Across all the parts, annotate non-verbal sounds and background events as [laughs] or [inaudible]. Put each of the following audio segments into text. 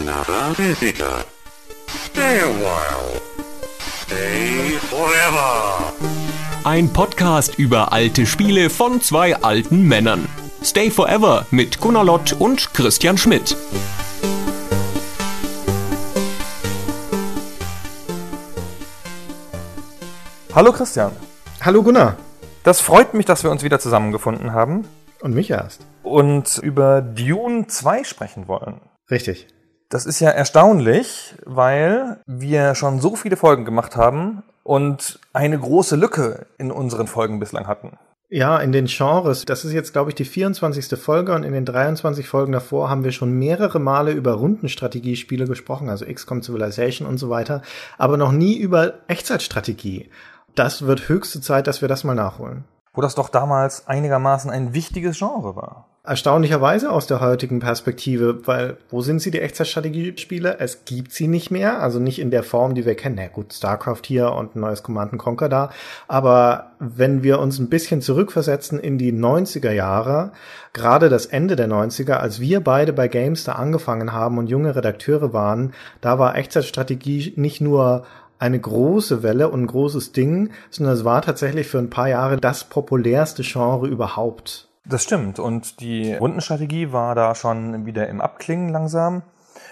another visitor. Stay a while. Stay forever. Ein Podcast über alte Spiele von zwei alten Männern. Stay Forever mit Gunnar Lott und Christian Schmidt. Hallo Christian. Hallo Gunnar. Das freut mich, dass wir uns wieder zusammengefunden haben Und mich erst. und über Dune 2 sprechen wollen. Richtig. Das ist ja erstaunlich, weil wir schon so viele Folgen gemacht haben und eine große Lücke in unseren Folgen bislang hatten. Ja, in den Genres, das ist jetzt, glaube ich, die 24. Folge und in den 23 Folgen davor haben wir schon mehrere Male über Rundenstrategiespiele gesprochen, also XCOM Civilization und so weiter, aber noch nie über Echtzeitstrategie. Das wird höchste Zeit, dass wir das mal nachholen. Wo das doch damals einigermaßen ein wichtiges Genre war. Erstaunlicherweise aus der heutigen Perspektive, weil wo sind sie, die Echtzeitstrategiespiele? Es gibt sie nicht mehr, also nicht in der Form, die wir kennen. Na gut, StarCraft hier und ein neues Command Conquer da. Aber wenn wir uns ein bisschen zurückversetzen in die 90er Jahre, gerade das Ende der 90er, als wir beide bei Gamester angefangen haben und junge Redakteure waren, da war Echtzeitstrategie nicht nur eine große Welle und ein großes Ding, sondern es war tatsächlich für ein paar Jahre das populärste Genre überhaupt. Das stimmt. Und die Rundenstrategie war da schon wieder im Abklingen langsam.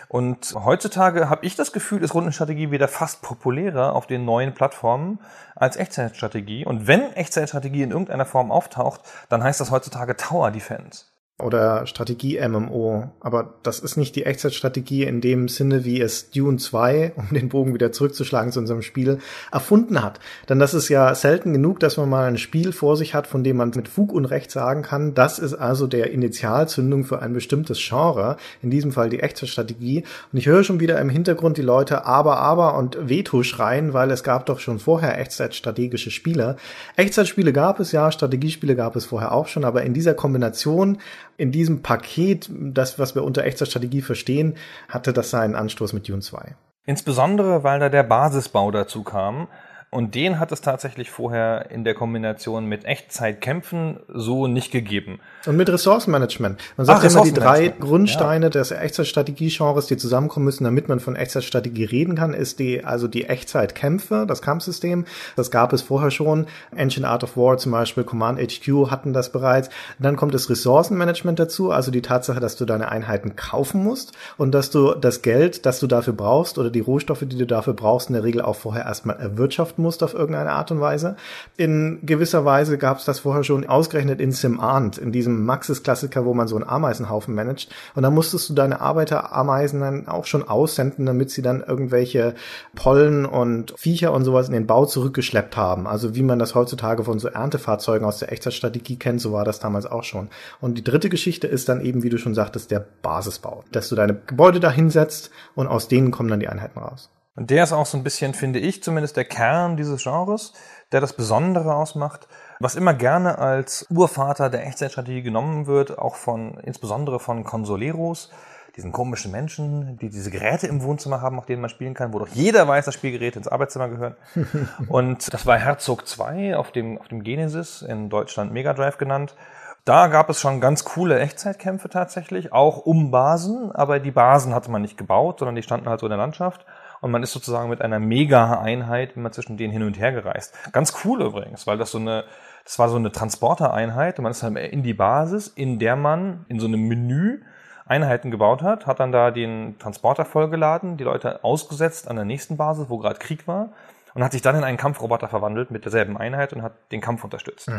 Und heutzutage habe ich das Gefühl, ist Rundenstrategie wieder fast populärer auf den neuen Plattformen als Echtzeitstrategie. Und wenn Echtzeitstrategie in irgendeiner Form auftaucht, dann heißt das heutzutage Tower Defense. Oder Strategie-MMO. Aber das ist nicht die Echtzeitstrategie in dem Sinne, wie es Dune 2, [laughs] um den Bogen wieder zurückzuschlagen zu unserem Spiel, erfunden hat. Denn das ist ja selten genug, dass man mal ein Spiel vor sich hat, von dem man mit Fug und Recht sagen kann, das ist also der Initialzündung für ein bestimmtes Genre, in diesem Fall die Echtzeitstrategie. Und ich höre schon wieder im Hintergrund die Leute aber, aber und Veto schreien, weil es gab doch schon vorher Echtzeitstrategische Spiele. Echtzeitspiele gab es ja, Strategiespiele gab es vorher auch schon, aber in dieser Kombination in diesem Paket, das, was wir unter Echtzeitstrategie verstehen, hatte das seinen Anstoß mit Dune 2. Insbesondere, weil da der Basisbau dazu kam. Und den hat es tatsächlich vorher in der Kombination mit Echtzeitkämpfen so nicht gegeben. Und mit Ressourcenmanagement. Man sagt Ach, immer die drei. Grundsteine des Echtzeitstrategie-Genres, die zusammenkommen müssen, damit man von Echtzeitstrategie reden kann, ist die, also die Echtzeitkämpfe, das Kampfsystem. Das gab es vorher schon. Ancient Art of War zum Beispiel, Command HQ hatten das bereits. Dann kommt das Ressourcenmanagement dazu, also die Tatsache, dass du deine Einheiten kaufen musst und dass du das Geld, das du dafür brauchst oder die Rohstoffe, die du dafür brauchst, in der Regel auch vorher erstmal erwirtschaften musst auf irgendeine Art und Weise. In gewisser Weise gab es das vorher schon ausgerechnet in SimAnt, in diesem Maxis-Klassiker, wo man so einen Ameisenhaufen managt. Und da musstest du deine Arbeiterameisen dann auch schon aussenden, damit sie dann irgendwelche Pollen und Viecher und sowas in den Bau zurückgeschleppt haben. Also wie man das heutzutage von so Erntefahrzeugen aus der Echtzeitstrategie kennt, so war das damals auch schon. Und die dritte Geschichte ist dann eben, wie du schon sagtest, der Basisbau. Dass du deine Gebäude da hinsetzt und aus denen kommen dann die Einheiten raus. Und der ist auch so ein bisschen, finde ich, zumindest der Kern dieses Genres, der das Besondere ausmacht, was immer gerne als Urvater der Echtzeitstrategie genommen wird, auch von, insbesondere von Consoleros, diesen komischen Menschen, die diese Geräte im Wohnzimmer haben, auf denen man spielen kann, wo doch jeder weiß, dass Spielgeräte ins Arbeitszimmer gehören. [laughs] Und das war Herzog 2 auf dem, auf dem Genesis, in Deutschland Mega Drive genannt. Da gab es schon ganz coole Echtzeitkämpfe tatsächlich, auch um Basen, aber die Basen hatte man nicht gebaut, sondern die standen halt so in der Landschaft. Und man ist sozusagen mit einer Mega-Einheit immer zwischen denen hin und her gereist. Ganz cool übrigens, weil das so eine, das war so eine Transporter-Einheit und man ist dann in die Basis, in der man in so einem Menü Einheiten gebaut hat, hat dann da den Transporter vollgeladen, die Leute ausgesetzt an der nächsten Basis, wo gerade Krieg war und hat sich dann in einen Kampfroboter verwandelt mit derselben Einheit und hat den Kampf unterstützt.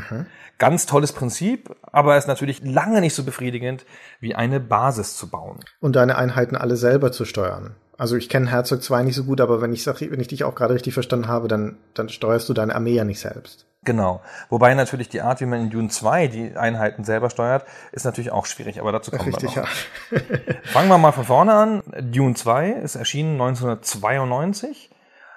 Ganz tolles Prinzip, aber ist natürlich lange nicht so befriedigend, wie eine Basis zu bauen. Und deine Einheiten alle selber zu steuern. Also ich kenne Herzog 2 nicht so gut, aber wenn ich sag, wenn ich dich auch gerade richtig verstanden habe, dann, dann steuerst du deine Armee ja nicht selbst. Genau. Wobei natürlich die Art, wie man in Dune 2 die Einheiten selber steuert, ist natürlich auch schwierig, aber dazu kommen Richtig, wir noch. ja. Fangen wir mal von vorne an. Dune 2 ist erschienen 1992.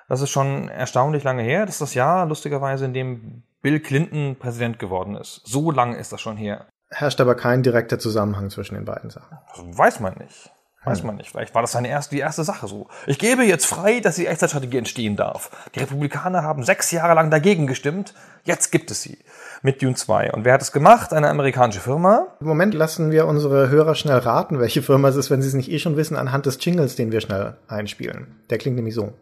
Das ist schon erstaunlich lange her. Das ist das Jahr, lustigerweise, in dem Bill Clinton Präsident geworden ist. So lange ist das schon her. Herrscht aber kein direkter Zusammenhang zwischen den beiden Sachen. Das weiß man nicht. Weiß man nicht. Vielleicht war das seine erste, die erste Sache so. Ich gebe jetzt frei, dass die Echtzeitstrategie entstehen darf. Die Republikaner haben sechs Jahre lang dagegen gestimmt. Jetzt gibt es sie. Mit Dune 2. Und wer hat es gemacht? Eine amerikanische Firma. Im Moment lassen wir unsere Hörer schnell raten, welche Firma es ist, wenn sie es nicht eh schon wissen, anhand des Jingles, den wir schnell einspielen. Der klingt nämlich so.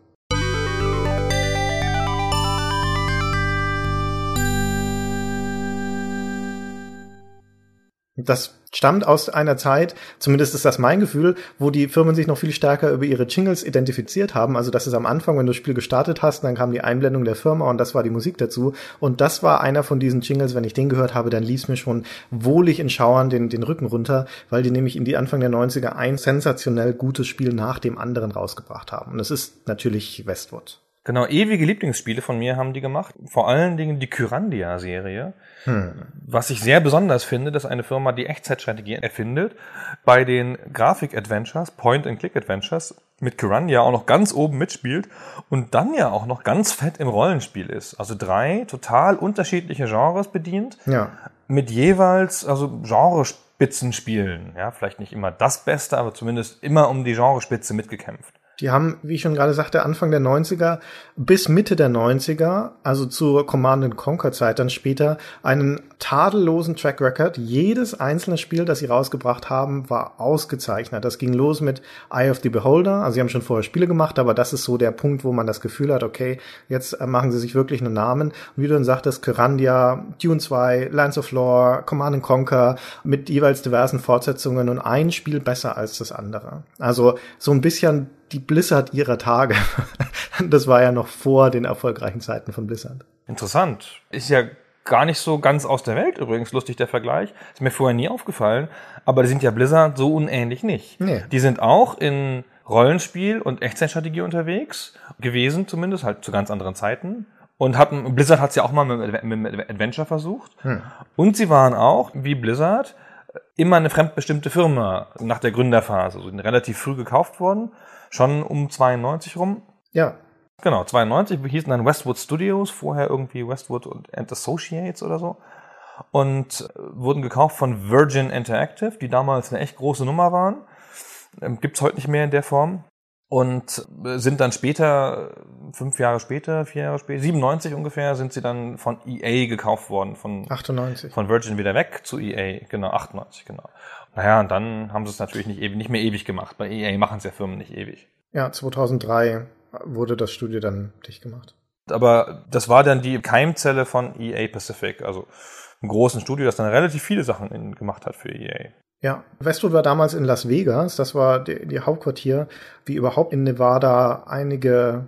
Das stammt aus einer Zeit, zumindest ist das mein Gefühl, wo die Firmen sich noch viel stärker über ihre Jingles identifiziert haben. Also das ist am Anfang, wenn du das Spiel gestartet hast, dann kam die Einblendung der Firma und das war die Musik dazu. Und das war einer von diesen Jingles, wenn ich den gehört habe, dann lief mir schon wohlig in Schauern den, den Rücken runter, weil die nämlich in die Anfang der 90er ein sensationell gutes Spiel nach dem anderen rausgebracht haben. Und das ist natürlich Westwood. Genau, ewige Lieblingsspiele von mir haben die gemacht. Vor allen Dingen die Kyrandia-Serie. Hm. Was ich sehr besonders finde, dass eine Firma die Echtzeitstrategie erfindet, bei den Grafik-Adventures, Point-and-Click-Adventures, mit Kyrandia auch noch ganz oben mitspielt und dann ja auch noch ganz fett im Rollenspiel ist. Also drei total unterschiedliche Genres bedient. Ja. Mit jeweils, also Genrespitzenspielen. Ja, vielleicht nicht immer das Beste, aber zumindest immer um die Genrespitze mitgekämpft. Die haben, wie ich schon gerade sagte, Anfang der 90er bis Mitte der 90er, also zur Command Conquer Zeit dann später, einen tadellosen Track Record. Jedes einzelne Spiel, das sie rausgebracht haben, war ausgezeichnet. Das ging los mit Eye of the Beholder. Also sie haben schon vorher Spiele gemacht, aber das ist so der Punkt, wo man das Gefühl hat, okay, jetzt äh, machen sie sich wirklich einen Namen. Und wie du dann sagtest, Kyrandia, Dune 2, Lands of Lore, Command Conquer mit jeweils diversen Fortsetzungen und ein Spiel besser als das andere. Also so ein bisschen die Blizzard ihrer Tage. [laughs] das war ja noch vor den erfolgreichen Zeiten von Blizzard. Interessant. Ist ja gar nicht so ganz aus der Welt übrigens, lustig der Vergleich. Ist mir vorher nie aufgefallen. Aber die sind ja Blizzard so unähnlich nicht. Nee. Die sind auch in Rollenspiel und Echtzeitstrategie unterwegs gewesen, zumindest halt zu ganz anderen Zeiten. Und hatten, Blizzard hat es ja auch mal mit, mit Adventure versucht. Hm. Und sie waren auch, wie Blizzard, immer eine fremdbestimmte Firma nach der Gründerphase. Also relativ früh gekauft worden schon um 92 rum. Ja. Genau, 92 wir hießen dann Westwood Studios, vorher irgendwie Westwood and Associates oder so. Und äh, wurden gekauft von Virgin Interactive, die damals eine echt große Nummer waren. Ähm, gibt's heute nicht mehr in der Form. Und äh, sind dann später, fünf Jahre später, vier Jahre später, 97 ungefähr, sind sie dann von EA gekauft worden. Von, 98. Von Virgin wieder weg zu EA, genau, 98, genau. Naja, und dann haben sie es natürlich nicht, nicht mehr ewig gemacht. Bei EA machen es ja Firmen nicht ewig. Ja, 2003 wurde das Studio dann dicht gemacht. Aber das war dann die Keimzelle von EA Pacific, also einem großen Studio, das dann relativ viele Sachen in, gemacht hat für EA. Ja, Westwood war damals in Las Vegas, das war die, Hauptquartier, wie überhaupt in Nevada einige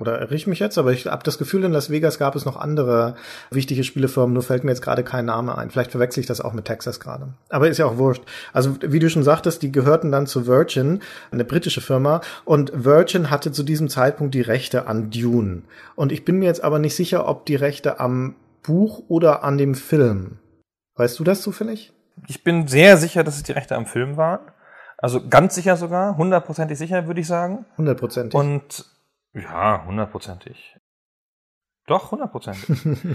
oder irre ich mich jetzt, aber ich habe das Gefühl, in Las Vegas gab es noch andere wichtige Spielefirmen, nur fällt mir jetzt gerade kein Name ein. Vielleicht verwechsel ich das auch mit Texas gerade. Aber ist ja auch wurscht. Also wie du schon sagtest, die gehörten dann zu Virgin, eine britische Firma, und Virgin hatte zu diesem Zeitpunkt die Rechte an Dune. Und ich bin mir jetzt aber nicht sicher, ob die Rechte am Buch oder an dem Film. Weißt du das zufällig? Ich bin sehr sicher, dass es die Rechte am Film waren. Also ganz sicher sogar, hundertprozentig sicher, würde ich sagen. Hundertprozentig. Und ja, hundertprozentig. Doch, hundertprozentig.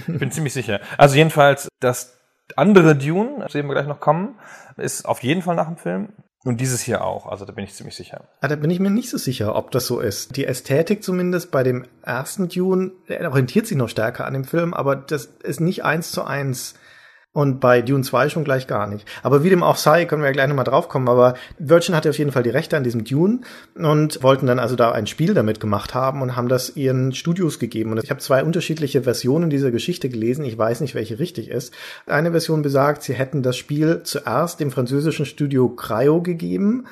ich bin [laughs] ziemlich sicher. Also jedenfalls, das andere Dune, zu dem wir gleich noch kommen, ist auf jeden Fall nach dem Film. Und dieses hier auch, also da bin ich ziemlich sicher. Ah, da bin ich mir nicht so sicher, ob das so ist. Die Ästhetik zumindest bei dem ersten Dune orientiert sich noch stärker an dem Film, aber das ist nicht eins zu eins und bei Dune 2 schon gleich gar nicht. Aber wie dem auch sei, können wir ja gleich nochmal draufkommen. Aber Virgin hatte auf jeden Fall die Rechte an diesem Dune und wollten dann also da ein Spiel damit gemacht haben und haben das ihren Studios gegeben. Und ich habe zwei unterschiedliche Versionen dieser Geschichte gelesen. Ich weiß nicht, welche richtig ist. Eine Version besagt, sie hätten das Spiel zuerst dem französischen Studio Cryo gegeben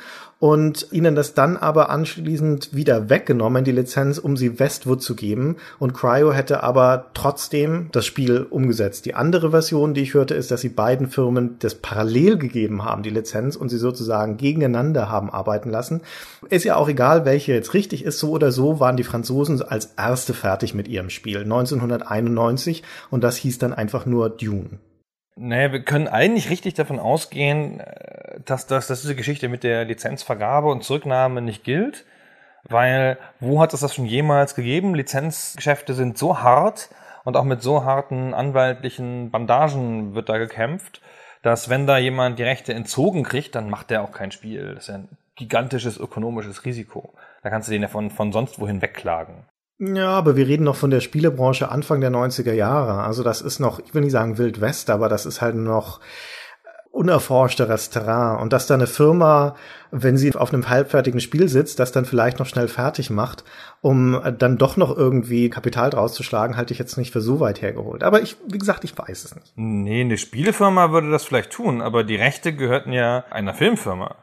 und ihnen das dann aber anschließend wieder weggenommen, die Lizenz, um sie Westwood zu geben. Und Cryo hätte aber trotzdem das Spiel umgesetzt. Die andere Version, die ich hörte, ist, dass sie beiden Firmen das parallel gegeben haben, die Lizenz, und sie sozusagen gegeneinander haben arbeiten lassen. Ist ja auch egal, welche jetzt richtig ist. So oder so waren die Franzosen als erste fertig mit ihrem Spiel 1991 und das hieß dann einfach nur Dune. Naja, wir können eigentlich richtig davon ausgehen, äh, dass, dass, dass diese Geschichte mit der Lizenzvergabe und Zurücknahme nicht gilt, weil wo hat es das schon jemals gegeben? Lizenzgeschäfte sind so hart und auch mit so harten anwaltlichen Bandagen wird da gekämpft, dass wenn da jemand die Rechte entzogen kriegt, dann macht der auch kein Spiel. Das ist ja gigantisches ökonomisches Risiko. Da kannst du den ja von, von sonst wohin wegklagen. Ja, aber wir reden noch von der Spielebranche Anfang der 90er Jahre. Also das ist noch, ich will nicht sagen Wild West, aber das ist halt noch unerforschteres Terrain. Und dass da eine Firma, wenn sie auf einem halbfertigen Spiel sitzt, das dann vielleicht noch schnell fertig macht, um dann doch noch irgendwie Kapital draus zu schlagen, halte ich jetzt nicht für so weit hergeholt. Aber ich, wie gesagt, ich weiß es nicht. Nee, eine Spielefirma würde das vielleicht tun, aber die Rechte gehörten ja einer Filmfirma.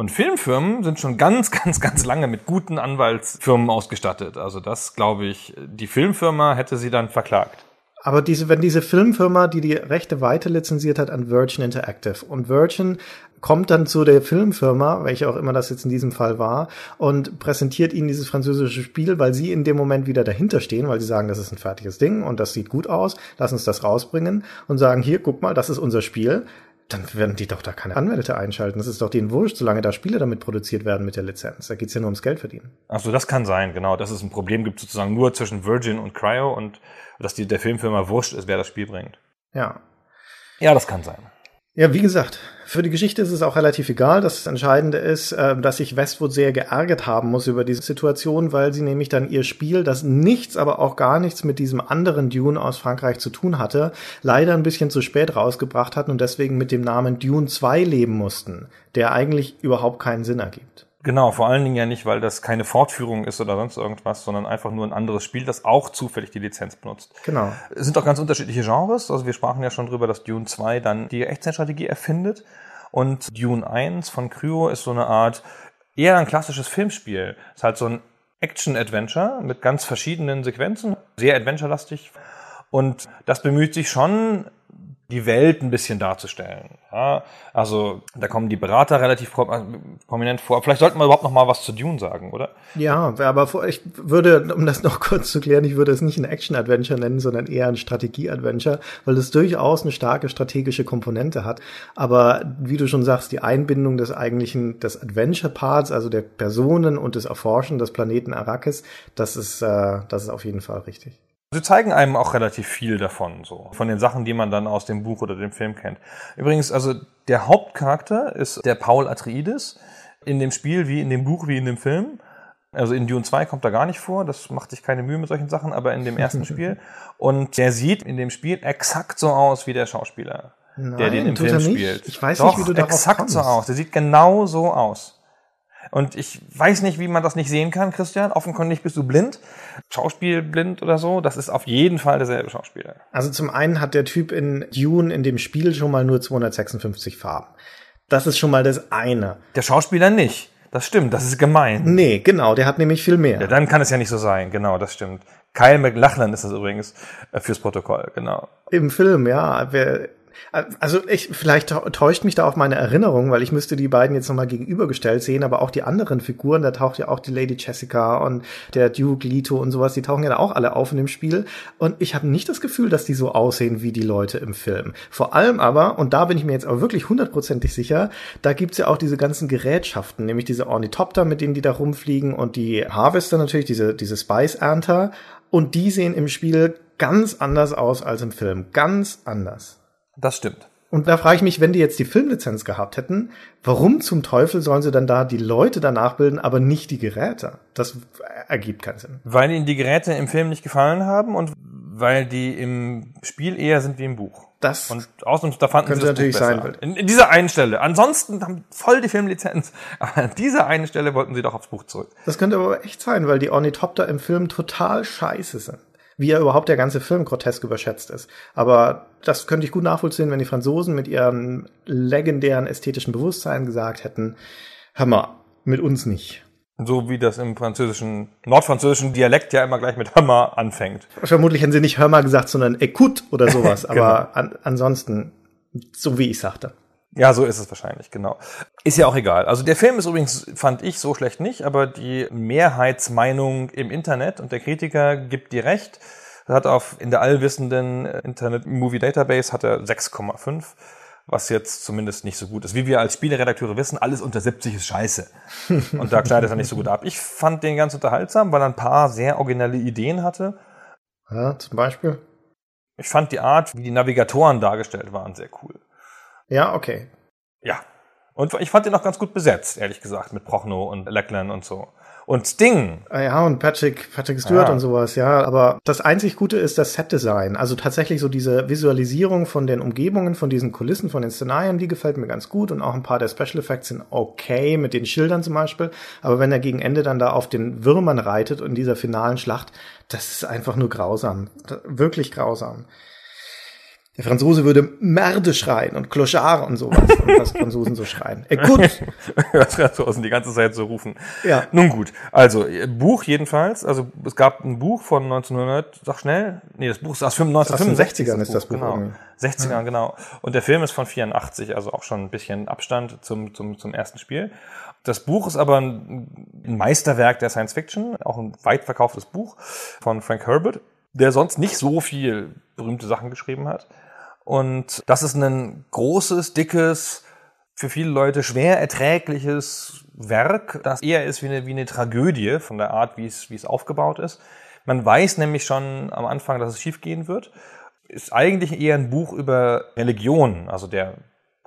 Und Filmfirmen sind schon ganz, [laughs] ganz, ganz lange mit guten Anwaltsfirmen ausgestattet. Also das, glaube ich, die Filmfirma hätte sie dann verklagt. Aber diese, wenn diese Filmfirma, die die Rechte weiter lizenziert hat an Virgin Interactive und Virgin kommt dann zu der Filmfirma, welche auch immer das jetzt in diesem Fall war, und präsentiert ihnen dieses französische Spiel, weil sie in dem Moment wieder dahinter stehen, weil sie sagen, das ist ein fertiges Ding und das sieht gut aus, lass uns das rausbringen und sagen, hier, guck mal, das ist unser Spiel dann werden die doch da keine Anwälte einschalten. Das ist doch denen wurscht, solange da Spiele damit produziert werden mit der Lizenz. Da geht's ja nur ums Geld verdienen. Also das kann sein, genau. Dass es ein Problem gibt sozusagen nur zwischen Virgin und Cryo und dass die, der Filmfirma wurscht ist, wer das Spiel bringt. Ja. Ja, das kann sein. Ja, wie gesagt, für die Geschichte ist es auch relativ egal. Das Entscheidende ist, äh, dass sich Westwood sehr geärgert haben muss über diese Situation, weil sie nämlich dann ihr Spiel, das nichts, aber auch gar nichts mit diesem anderen Dune aus Frankreich zu tun hatte, leider ein bisschen zu spät rausgebracht hatten und deswegen mit dem Namen Dune 2 leben mussten, der eigentlich überhaupt keinen Sinn ergibt. Genau, vor allen Dingen ja nicht, weil das keine Fortführung ist oder sonst irgendwas, sondern einfach nur ein anderes Spiel, das auch zufällig die Lizenz benutzt. Genau. Es sind auch ganz unterschiedliche Genres. Also wir sprachen ja schon drüber, dass Dune 2 dann die Echtzeitstrategie erfindet. Und Dune 1 von Cryo ist so eine Art, eher ein klassisches Filmspiel. Ist halt so ein Action-Adventure mit ganz verschiedenen Sequenzen, sehr adventure-lastig. Und das bemüht sich schon, die Welt ein bisschen darzustellen. Ja, also da kommen die Berater relativ prominent vor. Vielleicht sollten wir überhaupt noch mal was zu Dune sagen, oder? Ja, aber ich würde, um das noch kurz zu klären, ich würde es nicht ein Action-Adventure nennen, sondern eher ein Strategie-Adventure, weil es durchaus eine starke strategische Komponente hat. Aber wie du schon sagst, die Einbindung des eigentlichen, des Adventure-Parts, also der Personen und des Erforschen des Planeten Arrakis, das ist, äh, das ist auf jeden Fall richtig. Sie zeigen einem auch relativ viel davon, so. Von den Sachen, die man dann aus dem Buch oder dem Film kennt. Übrigens, also der Hauptcharakter ist der Paul Atreides. In dem Spiel wie in dem Buch wie in dem Film. Also in Dune 2 kommt er gar nicht vor, das macht sich keine Mühe mit solchen Sachen, aber in dem ersten [laughs] Spiel. Und der sieht in dem Spiel exakt so aus wie der Schauspieler, Nein, der den im Film spielt. Ich weiß Doch, nicht, wie du darauf exakt kommst. so aus. Der sieht genau so aus. Und ich weiß nicht, wie man das nicht sehen kann, Christian. Offenkundig bist du blind, Schauspielblind oder so. Das ist auf jeden Fall derselbe Schauspieler. Also zum einen hat der Typ in Dune in dem Spiel schon mal nur 256 Farben. Das ist schon mal das eine. Der Schauspieler nicht. Das stimmt, das ist gemein. Nee, genau, der hat nämlich viel mehr. Ja, dann kann es ja nicht so sein. Genau, das stimmt. Kyle McLachlan ist das übrigens äh, fürs Protokoll, genau. Im Film, ja. Wer, also ich, vielleicht täuscht mich da auch meine Erinnerung, weil ich müsste die beiden jetzt nochmal gegenübergestellt sehen, aber auch die anderen Figuren, da taucht ja auch die Lady Jessica und der Duke Leto und sowas, die tauchen ja da auch alle auf in dem Spiel. Und ich habe nicht das Gefühl, dass die so aussehen wie die Leute im Film. Vor allem aber, und da bin ich mir jetzt aber wirklich hundertprozentig sicher, da gibt's ja auch diese ganzen Gerätschaften, nämlich diese Ornithopter, mit denen die da rumfliegen und die Harvester natürlich, diese, diese Spice-Ernter. Und die sehen im Spiel ganz anders aus als im Film. Ganz anders. Das stimmt. Und da frage ich mich, wenn die jetzt die Filmlizenz gehabt hätten, warum zum Teufel sollen sie dann da die Leute danach bilden, aber nicht die Geräte? Das ergibt keinen Sinn. Weil ihnen die Geräte im Film nicht gefallen haben und weil die im Spiel eher sind wie im Buch. Das Und außerdem, da fanden Könnte sie das natürlich Buch besser. sein, In, in dieser einen Stelle. Ansonsten haben voll die Filmlizenz. Aber [laughs] an dieser einen Stelle wollten sie doch aufs Buch zurück. Das könnte aber echt sein, weil die Ornithopter im Film total scheiße sind. Wie ja überhaupt der ganze Film grotesk überschätzt ist. Aber das könnte ich gut nachvollziehen, wenn die Franzosen mit ihrem legendären ästhetischen Bewusstsein gesagt hätten, hör mal, mit uns nicht. So wie das im französischen, nordfranzösischen Dialekt ja immer gleich mit Hammer anfängt. Vermutlich hätten sie nicht hör mal gesagt, sondern écoute oder sowas. [laughs] Genau. Aber an, ansonsten, so wie ich sagte. Ja, so ist es wahrscheinlich, genau. Ist ja auch egal. Also der Film ist übrigens, fand ich, so schlecht nicht, aber die Mehrheitsmeinung im Internet und der Kritiker gibt dir recht. Er hat auf, in der allwissenden Internet Movie Database hat er 6,5, was jetzt zumindest nicht so gut ist. Wie wir als Spieleredakteure wissen, alles unter 70 ist scheiße. [laughs] Und da schneidet er nicht so gut ab. Ich fand den ganz unterhaltsam, weil er ein paar sehr originelle Ideen hatte. Ja, zum Beispiel. Ich fand die Art, wie die Navigatoren dargestellt waren, sehr cool. Ja, okay. Ja. Und ich fand ihn auch ganz gut besetzt, ehrlich gesagt, mit Prochnow und Leckland und so. Und Sting. Ah Ja, und Patrick, Patrick Stewart Ja. und sowas, ja. Aber das einzig Gute ist das Set-Design. Also tatsächlich so diese Visualisierung von den Umgebungen, von diesen Kulissen, von den Szenarien, die gefällt mir ganz gut. Und auch ein paar der Special Effects sind okay, mit den Schildern zum Beispiel. Aber wenn er gegen Ende dann da auf den Würmern reitet in dieser finalen Schlacht, das ist einfach nur grausam. Wirklich grausam. Der Franzose würde Merde schreien und Clochard und sowas. und was [laughs] Franzosen so schreien. Gut. [laughs] Das Franzosen die ganze Zeit so rufen. Ja. Nun gut. Also, äh, Buch jedenfalls. Also, es gab ein Buch von 1900, sag schnell. Nee, das Buch ist aus 1965. 60ern ist das Buch Genau. irgendwie. 60ern, genau. Und der Film ist von 84, also auch schon ein bisschen Abstand zum, zum, zum ersten Spiel. Das Buch ist aber ein ein Meisterwerk der Science Fiction, auch ein weit verkauftes Buch von Frank Herbert, der sonst nicht so viel berühmte Sachen geschrieben hat. Und das ist ein großes, dickes, für viele Leute schwer erträgliches Werk, das eher ist wie eine, wie eine Tragödie von der Art, wie es, wie es aufgebaut ist. Man weiß nämlich schon am Anfang, dass es schiefgehen wird. Ist eigentlich eher ein Buch über Religion, also der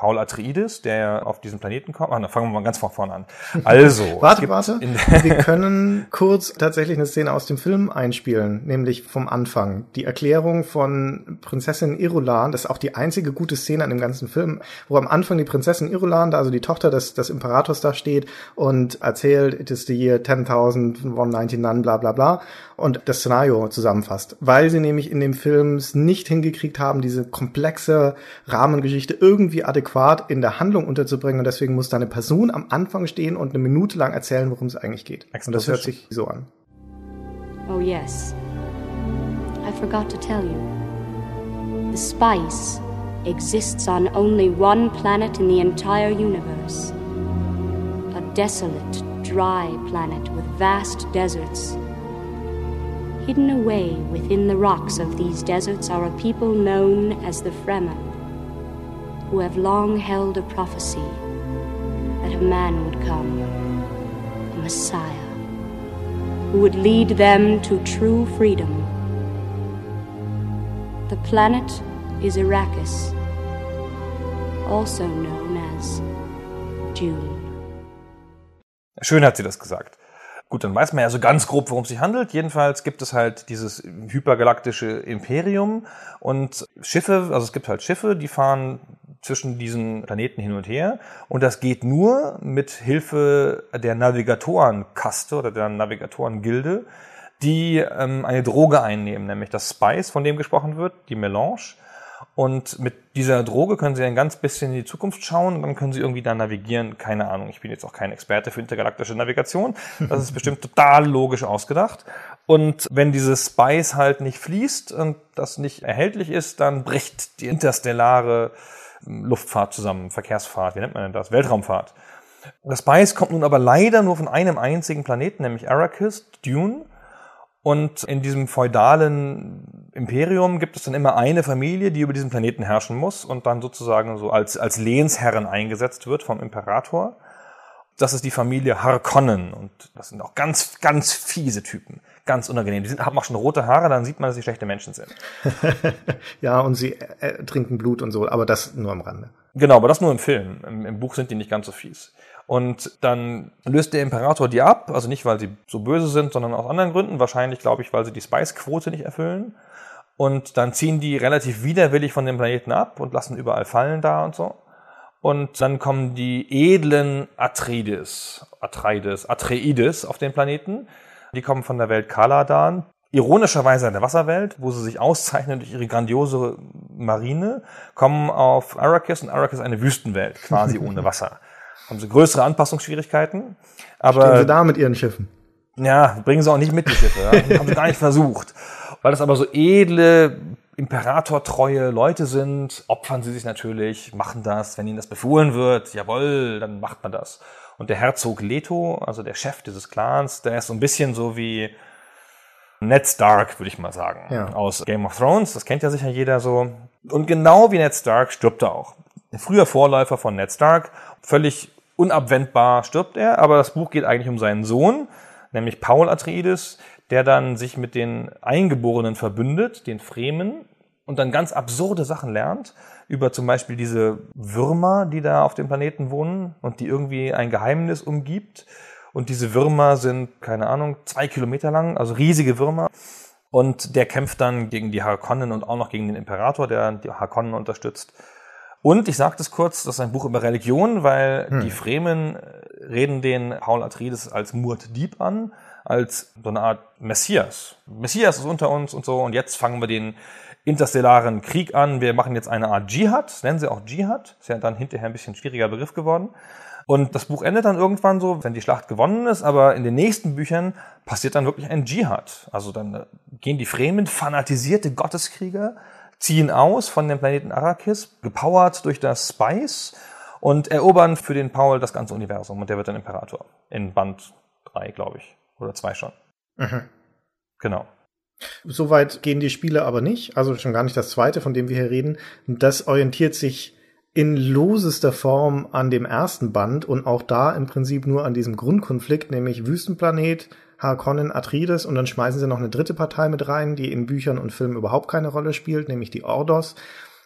Paul Atreides, der auf diesen Planeten kommt. Ah, na, fangen wir mal ganz von vorne an. Also, [laughs] Warte, warte. [laughs] Wir [laughs] können kurz tatsächlich eine Szene aus dem Film einspielen, nämlich vom Anfang. Die Erklärung von Prinzessin Irulan, das ist auch die einzige gute Szene an dem ganzen Film, wo am Anfang die Prinzessin Irulan, da also die Tochter des, des Imperators da steht und erzählt, it is the year 10.199, bla bla bla, und das Szenario zusammenfasst. Weil sie nämlich in dem Film es nicht hingekriegt haben, diese komplexe Rahmengeschichte irgendwie adäquat in der Handlung unterzubringen und deswegen muss da eine Person am Anfang stehen und eine Minute lang erzählen, worum es eigentlich geht. Und das hört sich so an. Oh, yes. I forgot to tell you. The spice exists on only one planet in the entire universe. A desolate, dry planet with vast deserts. Hidden away within the rocks of these deserts are a people known as the Fremen, who have long held a prophecy that a man would come, a Messiah who would lead them to true freedom. The planet is Arrakis, also known as Dune. Schön hat sie das gesagt. Gut, dann weiß man ja so ganz grob, worum es sich handelt. Jedenfalls gibt es halt dieses hypergalaktische Imperium und Schiffe, also es gibt halt Schiffe, die fahren zwischen diesen Planeten hin und her und das geht nur mit Hilfe der Navigatorenkaste oder der Navigatorengilde, die ähm, eine Droge einnehmen, nämlich das Spice, von dem gesprochen wird, die Melange. Und mit dieser Droge können Sie ein ganz bisschen in die Zukunft schauen und dann können Sie irgendwie da navigieren. Keine Ahnung, ich bin jetzt auch kein Experte für intergalaktische Navigation. Das ist bestimmt total logisch ausgedacht. Und wenn dieses Spice halt nicht fließt und das nicht erhältlich ist, dann bricht die interstellare Luftfahrt zusammen, Verkehrsfahrt, wie nennt man denn das? Weltraumfahrt. Das Spice kommt nun aber leider nur von einem einzigen Planeten, nämlich Arrakis, Dune. Und in diesem feudalen Imperium gibt es dann immer eine Familie, die über diesen Planeten herrschen muss und dann sozusagen so als, als Lehnsherren eingesetzt wird vom Imperator. Das ist die Familie Harkonnen und das sind auch ganz, ganz fiese Typen. Ganz unangenehm. Die sind, haben auch schon rote Haare, dann sieht man, dass sie schlechte Menschen sind. [laughs] Ja, und sie äh, trinken Blut und so, aber das nur am Rande. Genau, aber das nur im Film. Im, Im Buch sind die nicht ganz so fies. Und dann löst der Imperator die ab, also nicht, weil sie so böse sind, sondern aus anderen Gründen. Wahrscheinlich, glaube ich, weil sie die Spice-Quote nicht erfüllen. Und dann ziehen die relativ widerwillig von dem Planeten ab und lassen überall Fallen da und so. Und dann kommen die edlen Atreides, Atreides, Atreides auf den Planeten. Die kommen von der Welt Kaladan. Ironischerweise in der Wasserwelt, wo sie sich auszeichnen durch ihre grandiose Marine, kommen auf Arrakis und Arrakis ist eine Wüstenwelt, quasi [laughs] ohne Wasser. Haben sie größere Anpassungsschwierigkeiten. Stehen Aber sie da mit ihren Schiffen? ja, bringen sie auch nicht mit, die Schiffe. Ja? Haben sie gar nicht versucht. Weil das aber so edle, imperatortreue Leute sind, opfern sie sich natürlich, machen das, wenn ihnen das befohlen wird, jawohl, dann macht man das. Und der Herzog Leto, also der Chef dieses Clans, der ist so ein bisschen so wie Ned Stark, würde ich mal sagen, Ja. aus Game of Thrones. Das kennt ja sicher jeder so. Und genau wie Ned Stark stirbt er auch. Ein früher Vorläufer von Ned Stark, völlig unabwendbar stirbt er, aber das Buch geht eigentlich um seinen Sohn, nämlich Paul Atreides, der dann sich mit den Eingeborenen verbündet, den Fremen, und dann ganz absurde Sachen lernt, über zum Beispiel diese Würmer, die da auf dem Planeten wohnen und die irgendwie ein Geheimnis umgibt. Und diese Würmer sind, keine Ahnung, zwei Kilometer lang, also riesige Würmer. Und der kämpft dann gegen die Harkonnen und auch noch gegen den Imperator, der die Harkonnen unterstützt. Und ich sagte es kurz, das ist ein Buch über Religion, weil hm. die Fremen reden den Paul Atreides als Murt Dieb an, als so eine Art Messias. Messias ist unter uns und so und jetzt fangen wir den interstellaren Krieg an. Wir machen jetzt eine Art Dschihad, nennen sie auch Dschihad, ist ja dann hinterher ein bisschen schwieriger Begriff geworden. Und das Buch endet dann irgendwann so, wenn die Schlacht gewonnen ist, aber in den nächsten Büchern passiert dann wirklich ein Dschihad. Also dann äh, gehen die Fremen, fanatisierte Gotteskrieger, ziehen aus von dem Planeten Arrakis, gepowert durch das Spice und erobern für den Paul das ganze Universum und der wird dann Imperator. In Band 3, glaube ich. Oder 2 schon. Mhm. Genau. Soweit gehen die Spiele aber nicht. Also schon gar nicht das zweite, von dem wir hier reden. Das orientiert sich in losester Form an dem ersten Band und auch da im Prinzip nur an diesem Grundkonflikt, nämlich Wüstenplanet, Harkonnen, Atreides und dann schmeißen sie noch eine dritte Partei mit rein, die in Büchern und Filmen überhaupt keine Rolle spielt, nämlich die Ordos,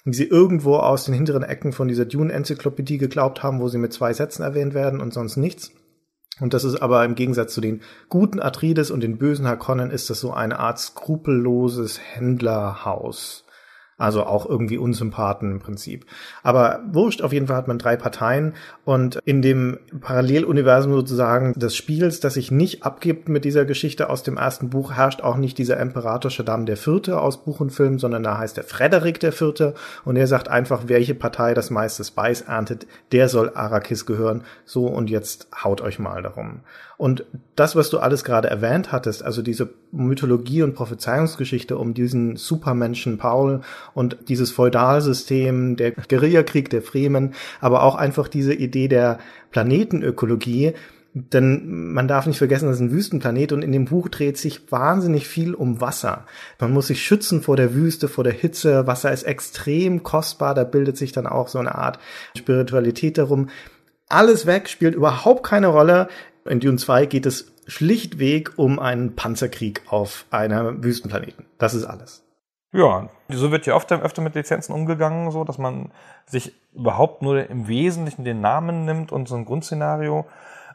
die sie irgendwo aus den hinteren Ecken von dieser Dune-Enzyklopädie geglaubt haben, wo sie mit zwei Sätzen erwähnt werden und sonst nichts. Und das ist aber im Gegensatz zu den guten Atreides und den bösen Harkonnen ist das so eine Art skrupelloses Händlerhaus. Also auch irgendwie Unsympathen im Prinzip. Aber wurscht, auf jeden Fall hat man drei Parteien und in dem Paralleluniversum sozusagen des Spiels, das sich nicht abgibt mit dieser Geschichte aus dem ersten Buch, herrscht auch nicht dieser Imperator Shaddam der Vierte aus Buch und Film, sondern da heißt er Frederik der Vierte und er sagt einfach, welche Partei das meiste Spice erntet, der soll Arrakis gehören. So und jetzt haut euch mal darum. Und das, was du alles gerade erwähnt hattest, also diese Mythologie und Prophezeiungsgeschichte um diesen Supermenschen Paul und dieses Feudalsystem, der Guerillakrieg der Fremen, aber auch einfach diese Idee der Planetenökologie, denn man darf nicht vergessen, das ist ein Wüstenplanet und in dem Buch dreht sich wahnsinnig viel um Wasser. Man muss sich schützen vor der Wüste, vor der Hitze. Wasser ist extrem kostbar, da bildet sich dann auch so eine Art Spiritualität darum. Alles weg, spielt überhaupt keine Rolle. In Dune 2 geht es schlichtweg um einen Panzerkrieg auf einem Wüstenplaneten. Das ist alles. Ja, so wird ja oft öfter mit Lizenzen umgegangen, so dass man sich überhaupt nur im Wesentlichen den Namen nimmt und so ein Grundszenario.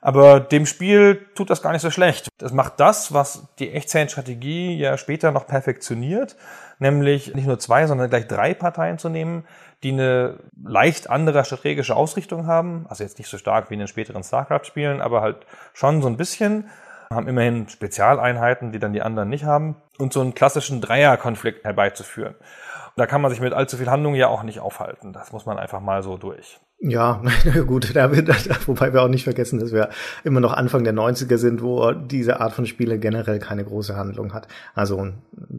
Aber dem Spiel tut das gar nicht so schlecht. Es macht das, was die Echtzeitstrategie ja später noch perfektioniert, nämlich nicht nur zwei, sondern gleich drei Parteien zu nehmen, die eine leicht andere strategische Ausrichtung haben. Also jetzt nicht so stark wie in den späteren StarCraft-Spielen, aber halt schon so ein bisschen. Haben immerhin Spezialeinheiten, die dann die anderen nicht haben. Und so einen klassischen Dreierkonflikt herbeizuführen. Da kann man sich mit allzu viel Handlung ja auch nicht aufhalten. Das muss man einfach mal so durch. Ja, [laughs] gut, da wird, wobei wir auch nicht vergessen, dass wir immer noch Anfang der 90er sind, wo diese Art von Spiele generell keine große Handlung hat. Also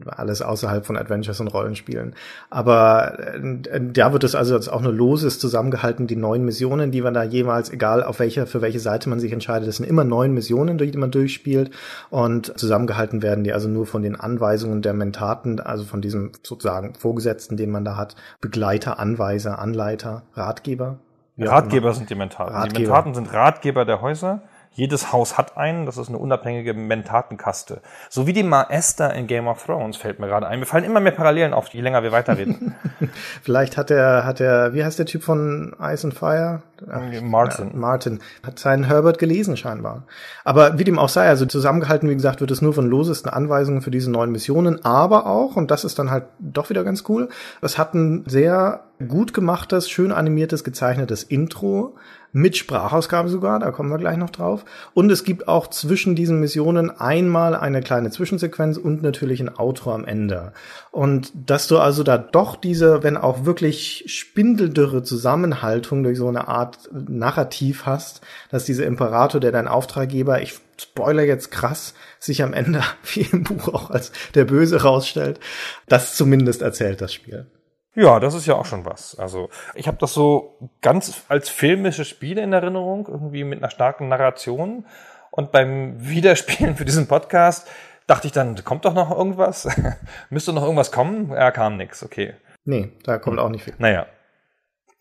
alles außerhalb von Adventures und Rollenspielen. Aber äh, da wird es also jetzt auch nur loses zusammengehalten, die neun Missionen, die man da jeweils, egal auf welcher, für welche Seite man sich entscheidet, das sind immer neun Missionen, die man durchspielt und zusammengehalten werden die also nur von den Anweisungen der Mentaten, also von diesem sozusagen Vorgesetzten, den man da hat, Begleiter, Anweiser, Anleiter, Ratgeber. Ratgeber sind die Mentaten. Ratgeber. Die Mentaten sind Ratgeber der Häuser. Jedes Haus hat einen, das ist eine unabhängige Mentatenkkaste. So wie die Maester in Game of Thrones fällt mir gerade ein. Wir fallen immer mehr Parallelen auf, je länger wir weiterreden. [laughs] Vielleicht hat er, hat er, wie heißt der Typ von Ice and Fire? Martin. Ja, Martin. Hat seinen Herbert gelesen scheinbar. Aber wie dem auch sei, also zusammengehalten, wie gesagt, wird es nur von losesten Anweisungen für diese neuen Missionen, aber auch, und das ist dann halt doch wieder ganz cool, es hat ein sehr gut gemachtes, schön animiertes, gezeichnetes Intro mit Sprachausgabe sogar, da kommen wir gleich noch drauf. Und es gibt auch zwischen diesen Missionen einmal eine kleine Zwischensequenz und natürlich ein Outro am Ende. Und dass du also da doch diese, wenn auch wirklich spindeldürre Zusammenhaltung durch so eine Art Narrativ hast, dass dieser Imperator, der dein Auftraggeber, ich spoiler jetzt krass, sich am Ende, [laughs] wie im Buch auch als der Böse rausstellt, das zumindest erzählt das Spiel. Ja, das ist ja auch schon was. Also ich habe das so ganz als filmische Spiele in Erinnerung, irgendwie mit einer starken Narration. Und beim [laughs] Wiederspielen für diesen Podcast dachte ich dann, kommt doch noch irgendwas? [laughs] Müsste noch irgendwas kommen? Ja, kam nix, okay. Nee, da kommt auch nicht viel. Naja.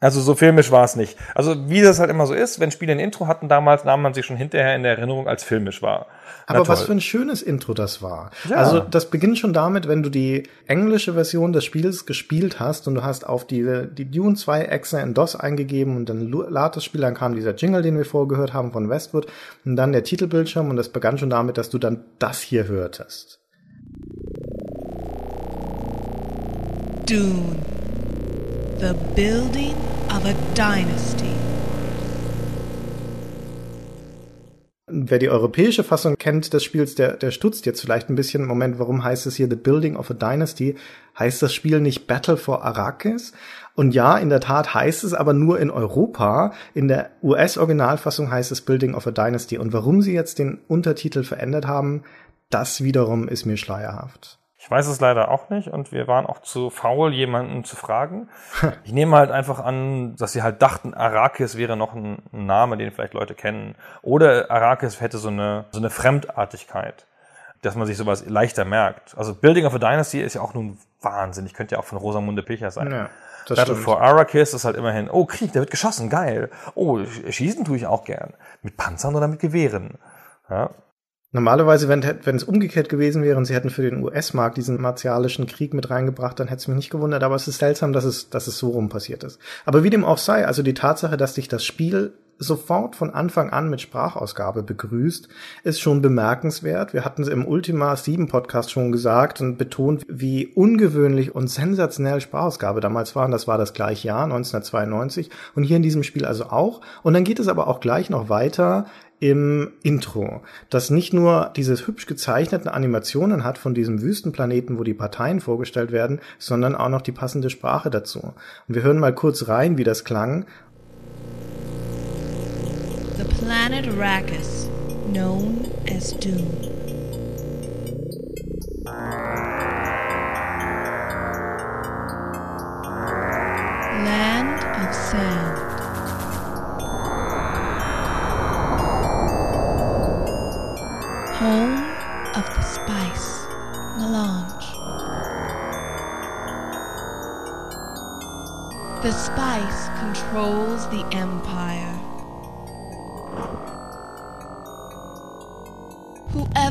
Also so filmisch war es nicht. Also wie das halt immer so ist, wenn Spiele ein Intro hatten damals, nahm man sich schon hinterher in der Erinnerung als filmisch wahr. Aber was für ein schönes Intro das war. Ja. Also das beginnt schon damit, wenn du die englische Version des Spiels gespielt hast und du hast auf die, die Dune 2 Exe in DOS eingegeben und dann lad das Spiel, dann kam dieser Jingle, den wir vorgehört haben von Westwood und dann der Titelbildschirm und das begann schon damit, dass du dann das hier hörtest. Dune. The building of a dynasty. Wer die europäische Fassung kennt des Spiels, der, der stutzt jetzt vielleicht ein bisschen. Moment, warum heißt es hier The Building of a Dynasty? Heißt das Spiel nicht Battle for Arrakis? Und ja, in der Tat heißt es aber nur in Europa. In der US-Originalfassung heißt es Building of a Dynasty. Und warum sie jetzt den Untertitel verändert haben, das wiederum ist mir schleierhaft. Ich weiß es leider auch nicht und wir waren auch zu faul, jemanden zu fragen. Ich nehme halt einfach an, dass sie halt dachten, Arrakis wäre noch ein, Name, den vielleicht Leute kennen. Oder Arrakis hätte so eine, so eine Fremdartigkeit, dass man sich sowas leichter merkt. Also Building of a Dynasty ist ja auch nun Wahnsinn. Ich könnte ja auch von Rosamunde Pilcher sein. Ja, Battle stimmt. for Arrakis ist halt immerhin, oh Krieg, der wird geschossen, geil. Oh, schießen tue ich auch gern. Mit Panzern oder mit Gewehren. Ja, Normalerweise, wenn, wenn es umgekehrt gewesen wäre und sie hätten für den US-Markt diesen martialischen Krieg mit reingebracht, dann hätte es mich nicht gewundert, aber es ist seltsam, dass es, dass es so rum passiert ist. Aber wie dem auch sei, also die Tatsache, dass sich das Spiel sofort von Anfang an mit Sprachausgabe begrüßt, ist schon bemerkenswert. Wir hatten es im Ultima 7 Podcast schon gesagt und betont, wie ungewöhnlich und sensationell Sprachausgabe damals war. Und das war das gleiche Jahr, 1992. Und hier in diesem Spiel also auch. Und dann geht es aber auch gleich noch weiter im Intro, das nicht nur diese hübsch gezeichneten Animationen hat von diesem Wüstenplaneten, wo die Parteien vorgestellt werden, sondern auch noch die passende Sprache dazu. Und wir hören mal kurz rein, wie das klang. Planet Arrakis, known as Doom. Land of Sand. home of the spice melange. The spice controls the empire.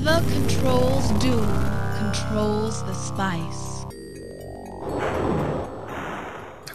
Whoever controls doom controls the spice.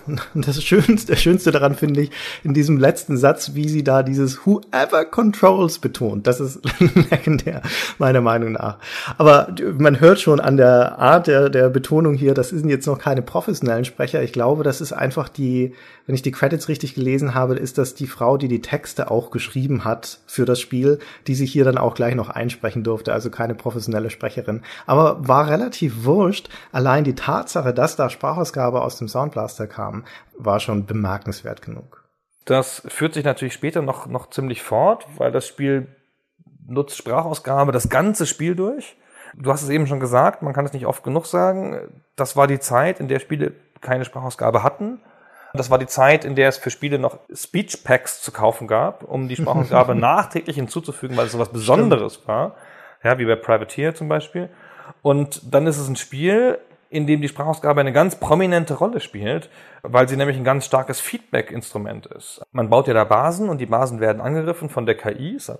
[laughs] das Schönste, der Schönste daran finde ich in diesem letzten Satz, wie sie da dieses Whoever controls betont. Das ist [laughs] legendär, meiner Meinung nach. Aber man hört schon an der Art der, der Betonung hier, das sind jetzt noch keine professionellen Sprecher. Ich glaube, das ist einfach die, wenn ich die Credits richtig gelesen habe, ist das die Frau, die die Texte auch geschrieben hat für das Spiel, die sich hier dann auch gleich noch einsprechen durfte. Also keine professionelle Sprecherin. Aber war relativ wurscht. Allein die Tatsache, dass da Sprachausgabe aus dem Soundblaster kam, haben, war schon bemerkenswert genug. Das führt sich natürlich später noch, noch ziemlich fort, weil das Spiel nutzt Sprachausgabe das ganze Spiel durch. Du hast es eben schon gesagt, man kann es nicht oft genug sagen. Das war die Zeit, in der Spiele keine Sprachausgabe hatten. Das war die Zeit, in der es für Spiele noch Speech Packs zu kaufen gab, um die Sprachausgabe [laughs] nachträglich hinzuzufügen, weil es so was Besonderes Stimmt. war. Ja, wie bei Privateer zum Beispiel. Und dann ist es ein Spiel, in dem die Sprachausgabe eine ganz prominente Rolle spielt, weil sie nämlich ein ganz starkes Feedback-Instrument ist. Man baut ja da Basen und die Basen werden angegriffen von der KI. Es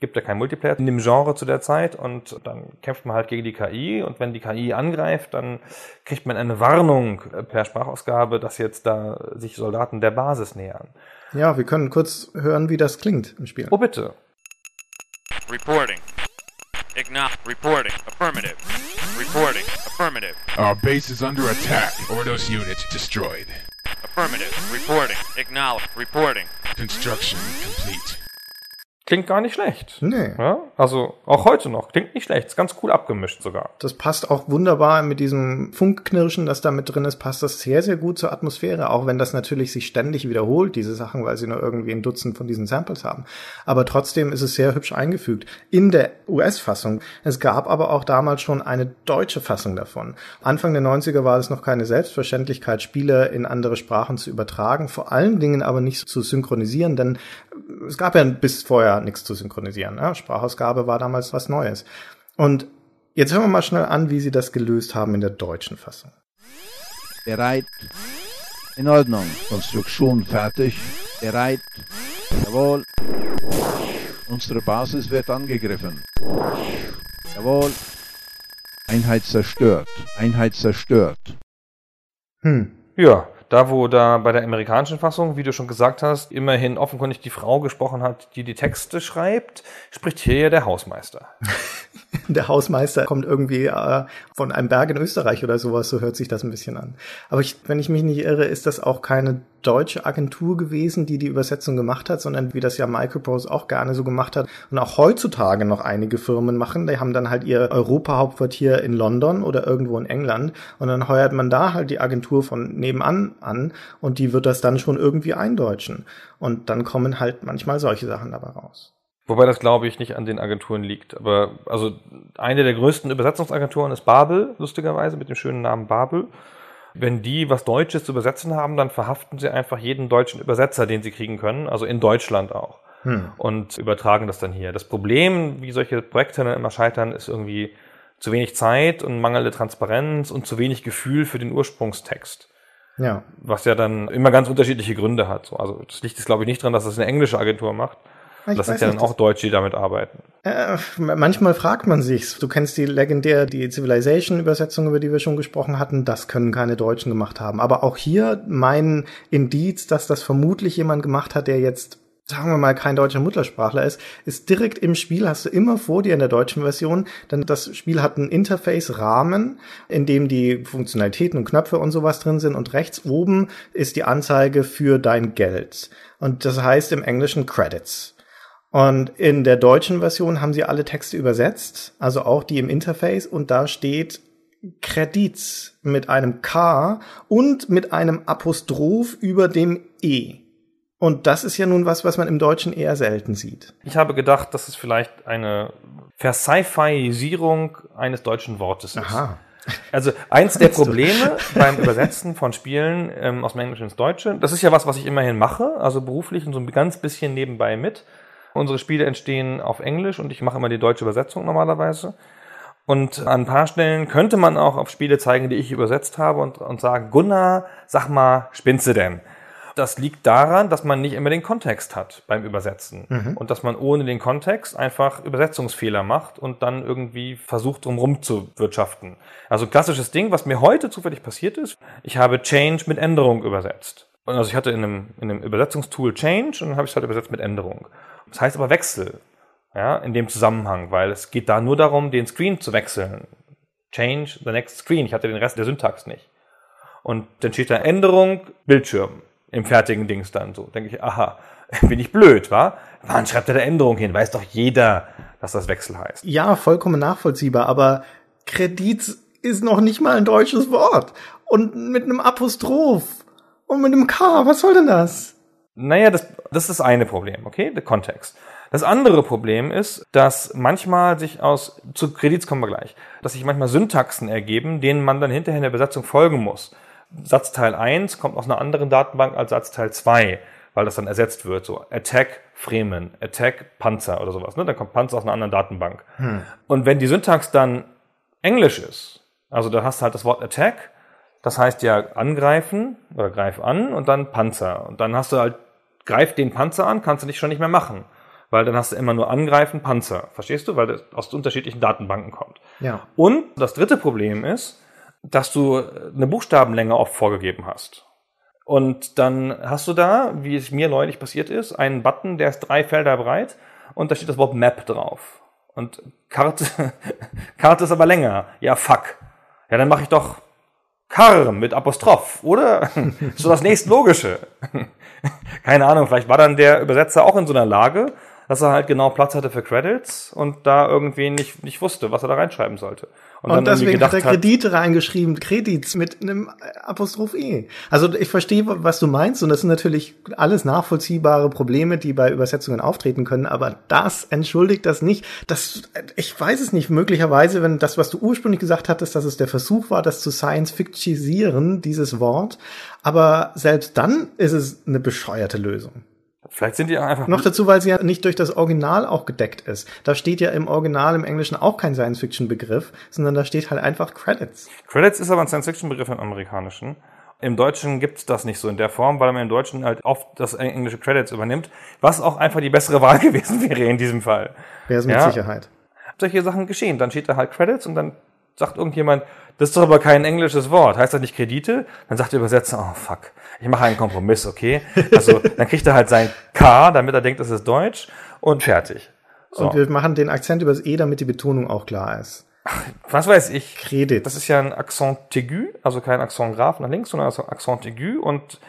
gibt ja kein Multiplayer in dem Genre zu der Zeit und dann kämpft man halt gegen die KI und wenn die KI angreift, dann kriegt man eine Warnung per Sprachausgabe, dass jetzt da sich Soldaten der Basis nähern. Ja, wir können kurz hören, wie das klingt im Spiel. Oh bitte. Reporting. Igna reporting. Affirmative. Reporting. Affirmative. Our base is under attack. Ordos units destroyed. Affirmative. Reporting. Acknowledge. Reporting. Construction complete. Klingt gar nicht schlecht. Nee. Ja? Also auch heute noch. Klingt nicht schlecht. Ist ganz cool abgemischt sogar. Das passt auch wunderbar mit diesem Funkknirschen, das da mit drin ist, passt das sehr, sehr gut zur Atmosphäre, auch wenn das natürlich sich ständig wiederholt, diese Sachen, weil sie nur irgendwie ein Dutzend von diesen Samples haben. Aber trotzdem ist es sehr hübsch eingefügt. In der US-Fassung. Es gab aber auch damals schon eine deutsche Fassung davon. Anfang der 90er war es noch keine Selbstverständlichkeit, Spiele in andere Sprachen zu übertragen, vor allen Dingen aber nicht zu synchronisieren, denn es gab ja bis vorher nichts zu synchronisieren. Ne? Sprachausgabe war damals was Neues. Und jetzt hören wir mal schnell an, wie sie das gelöst haben in der deutschen Fassung. Bereit. In Ordnung. Konstruktion fertig. Bereit. Jawohl. Unsere Basis wird angegriffen. Jawohl. Einheit zerstört. Einheit zerstört. Hm. Ja, da wo da bei der amerikanischen Fassung, wie du schon gesagt hast, immerhin offenkundig die Frau gesprochen hat, die die Texte schreibt, spricht hier ja der Hausmeister. [laughs] Der Hausmeister kommt irgendwie äh, von einem Berg in Österreich oder sowas, so hört sich das ein bisschen an. Aber ich, wenn ich mich nicht irre, ist das auch keine deutsche Agentur gewesen, die die Übersetzung gemacht hat, sondern wie das ja Microprose auch gerne so gemacht hat und auch heutzutage noch einige Firmen machen. Die haben dann halt ihr Europa-Hauptquartier in London oder irgendwo in England und dann heuert man da halt die Agentur von nebenan an und die wird das dann schon irgendwie eindeutschen. Und dann kommen halt manchmal solche Sachen dabei raus. Wobei das, glaube ich, nicht an den Agenturen liegt. Aber also eine der größten Übersetzungsagenturen ist Babel, lustigerweise, mit dem schönen Namen Babel. Wenn die was Deutsches zu übersetzen haben, dann verhaften sie einfach jeden deutschen Übersetzer, den sie kriegen können, also in Deutschland auch. Hm. Und übertragen das dann hier. Das Problem, wie solche Projekte dann immer scheitern, ist irgendwie zu wenig Zeit und mangelnde Transparenz und zu wenig Gefühl für den Ursprungstext. Ja. Was ja dann immer ganz unterschiedliche Gründe hat. So, Also das liegt jetzt, glaube ich, nicht dran, dass das eine englische Agentur macht. Ich das sind ja dann auch Deutsche, die damit arbeiten. Äh, manchmal fragt man sich, du kennst die legendär, die Civilization-Übersetzung, über die wir schon gesprochen hatten, das können keine Deutschen gemacht haben. Aber auch hier mein Indiz, dass das vermutlich jemand gemacht hat, der jetzt sagen wir mal, kein deutscher Muttersprachler ist, ist direkt im Spiel, hast du immer vor dir in der deutschen Version, denn das Spiel hat einen Interface-Rahmen, in dem die Funktionalitäten und Knöpfe und sowas drin sind und rechts oben ist die Anzeige für dein Geld. Und das heißt im Englischen Credits. Und in der deutschen Version haben sie alle Texte übersetzt, also auch die im Interface, und da steht Kredits mit einem K und mit einem Apostroph über dem E. Und das ist ja nun was, was man im Deutschen eher selten sieht. Ich habe gedacht, dass es vielleicht eine Versifisierung eines deutschen Wortes ist. Aha. Also eins der [laughs] Probleme beim Übersetzen von Spielen ähm, aus dem Englischen ins Deutsche, das ist ja was, was ich immerhin mache, also beruflich und so ein ganz bisschen nebenbei mit. Unsere Spiele entstehen auf Englisch und ich mache immer die deutsche Übersetzung normalerweise. Und an ein paar Stellen könnte man auch auf Spiele zeigen, die ich übersetzt habe und, und sagen, Gunnar, sag mal, spinnst du denn? Das liegt daran, dass man nicht immer den Kontext hat beim Übersetzen Mhm. und dass man ohne den Kontext einfach Übersetzungsfehler macht und dann irgendwie versucht, drumherum zu wirtschaften. Also klassisches Ding, was mir heute zufällig passiert ist, ich habe Change mit Änderung übersetzt. Und also ich hatte in einem, in einem Übersetzungstool Change und dann habe ich es halt übersetzt mit Änderung. Das heißt aber Wechsel, ja, in dem Zusammenhang, weil es geht da nur darum, den Screen zu wechseln. Change the next screen. Ich hatte den Rest der Syntax nicht. Und dann steht da Änderung, Bildschirm im fertigen Dings dann so. Denke ich, aha, [laughs] bin ich blöd, wa? Wann schreibt er da Änderung hin? Weiß doch jeder, dass das Wechsel heißt. Ja, vollkommen nachvollziehbar, aber Kredit ist noch nicht mal ein deutsches Wort. Und mit einem Apostroph und mit einem K, was soll denn das? Naja, das, das ist das eine Problem, okay? Der Kontext. Das andere Problem ist, dass manchmal sich aus, zu Kredits kommen wir gleich, dass sich manchmal Syntaxen ergeben, denen man dann hinterher in der Besetzung folgen muss. Satzteil 1 kommt aus einer anderen Datenbank als Satzteil 2, weil das dann ersetzt wird. So Attack Fremen, Attack Panzer oder sowas. Ne? Dann kommt Panzer aus einer anderen Datenbank. Hm. Und wenn die Syntax dann Englisch ist, also da hast du halt das Wort Attack, das heißt ja angreifen oder greif an und dann Panzer. Und dann hast du halt, greif den Panzer an, kannst du nicht schon nicht mehr machen. Weil dann hast du immer nur angreifen, Panzer. Verstehst du? Weil das aus unterschiedlichen Datenbanken kommt. Ja. Und das dritte Problem ist, dass du eine Buchstabenlänge oft vorgegeben hast. Und dann hast du da, wie es mir neulich passiert ist, einen Button, der ist drei Felder breit und da steht das Wort Map drauf. Und Karte, [laughs] Karte ist aber länger. Ja, fuck. Ja, dann mache ich doch Kar mit Apostroph, oder? [laughs] so das nächstlogische. [laughs] Keine Ahnung, vielleicht war dann der Übersetzer auch in so einer Lage, dass er halt genau Platz hatte für Credits und da irgendwie nicht, nicht wusste, was er da reinschreiben sollte. Und, dann irgendwie deswegen hat er Kredite reingeschrieben, Kredits mit einem Apostroph E. Also ich verstehe, was du meinst und das sind natürlich alles nachvollziehbare Probleme, die bei Übersetzungen auftreten können, aber das entschuldigt das nicht. Das, ich weiß es nicht, möglicherweise, wenn das, was du ursprünglich gesagt hattest, dass es der Versuch war, das zu Science-Fictisieren, dieses Wort, aber selbst dann ist es eine bescheuerte Lösung. Vielleicht sind die einfach Noch dazu, weil sie ja nicht durch das Original auch gedeckt ist. Da steht ja im Original im Englischen auch kein Science-Fiction-Begriff, sondern da steht halt einfach Credits. Credits ist aber ein Science-Fiction-Begriff im Amerikanischen. Im Deutschen gibt's das nicht so in der Form, weil man im Deutschen halt oft das englische Credits übernimmt, was auch einfach die bessere [laughs] Wahl gewesen wäre in diesem Fall. Wäre es mit Ja. Sicherheit. Solche Sachen geschehen. Dann steht da halt Credits und dann sagt irgendjemand, das ist doch aber kein englisches Wort. Heißt das nicht Kredite? Dann sagt der Übersetzer, oh fuck, ich mache einen Kompromiss, okay? Also dann kriegt er halt sein K, damit er denkt, das ist Deutsch und fertig. So. Und wir machen den Akzent übers E, damit die Betonung auch klar ist. Was weiß ich. Kredit. Das ist ja ein Accent aigu, also kein Accent grave nach links, sondern also Accent aigu. Und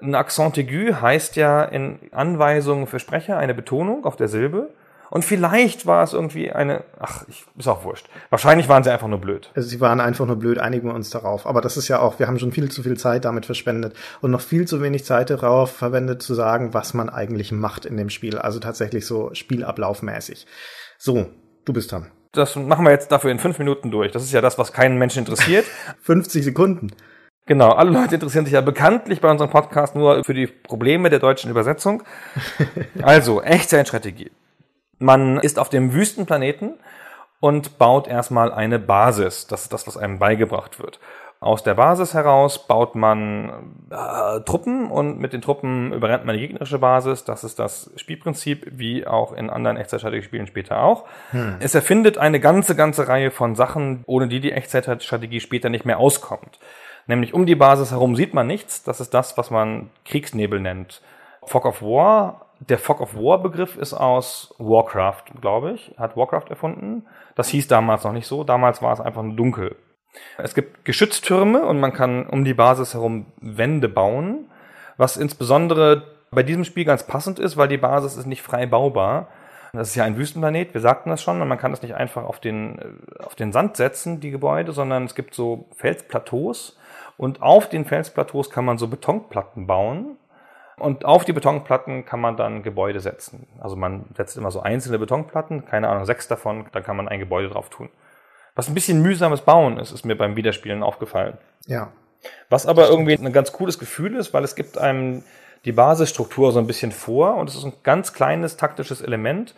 ein Accent aigu heißt ja in Anweisungen für Sprecher eine Betonung auf der Silbe. Und vielleicht war es irgendwie eine, ach, ich, ist auch wurscht. Wahrscheinlich waren sie einfach nur blöd. Also sie waren einfach nur blöd, einigen wir uns darauf. Aber das ist ja auch, wir haben schon viel zu viel Zeit damit verschwendet und noch viel zu wenig Zeit darauf verwendet zu sagen, was man eigentlich macht in dem Spiel. Also tatsächlich so spielablaufmäßig. So, du bist dran. Das machen wir jetzt dafür in fünf Minuten durch. Das ist ja das, was keinen Menschen interessiert. [laughs] 50 Sekunden. Genau, alle Leute interessieren sich ja bekanntlich bei unserem Podcast nur für die Probleme der deutschen Übersetzung. [laughs] Also, Echtzeitstrategie. Man ist auf dem Wüstenplaneten und baut erstmal eine Basis. Das ist das, was einem beigebracht wird. Aus der Basis heraus baut man äh, Truppen und mit den Truppen überrennt man die gegnerische Basis. Das ist das Spielprinzip, wie auch in anderen Echtzeitstrategiespielen später auch. Es erfindet eine ganze, ganze Reihe von Sachen, ohne die die Echtzeitstrategie später nicht mehr auskommt. Nämlich um die Basis herum sieht man nichts. Das ist das, was man Kriegsnebel nennt. Fog of War. Der Fog of War Begriff ist aus Warcraft, glaube ich. Hat Warcraft erfunden. Das hieß damals noch nicht so. Damals war es einfach nur dunkel. Es gibt Geschütztürme und man kann um die Basis herum Wände bauen, was insbesondere bei diesem Spiel ganz passend ist, weil die Basis ist nicht frei baubar. Das ist ja ein Wüstenplanet, wir sagten das schon, und man kann das nicht einfach auf den, äh, auf den Sand setzen, die Gebäude, sondern es gibt so Felsplateaus und auf den Felsplateaus kann man so Betonplatten bauen und auf die Betonplatten kann man dann Gebäude setzen. Also man setzt immer so einzelne Betonplatten, keine Ahnung, sechs davon, da kann man ein Gebäude drauf tun. Was ein bisschen mühsames Bauen ist, ist mir beim Wiederspielen aufgefallen. Ja. Was aber irgendwie ein ganz cooles Gefühl ist, weil es gibt einem die Basisstruktur so ein bisschen vor und es ist ein ganz kleines taktisches Element,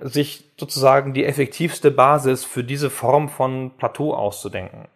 sich sozusagen die effektivste Basis für diese Form von Plateau auszudenken.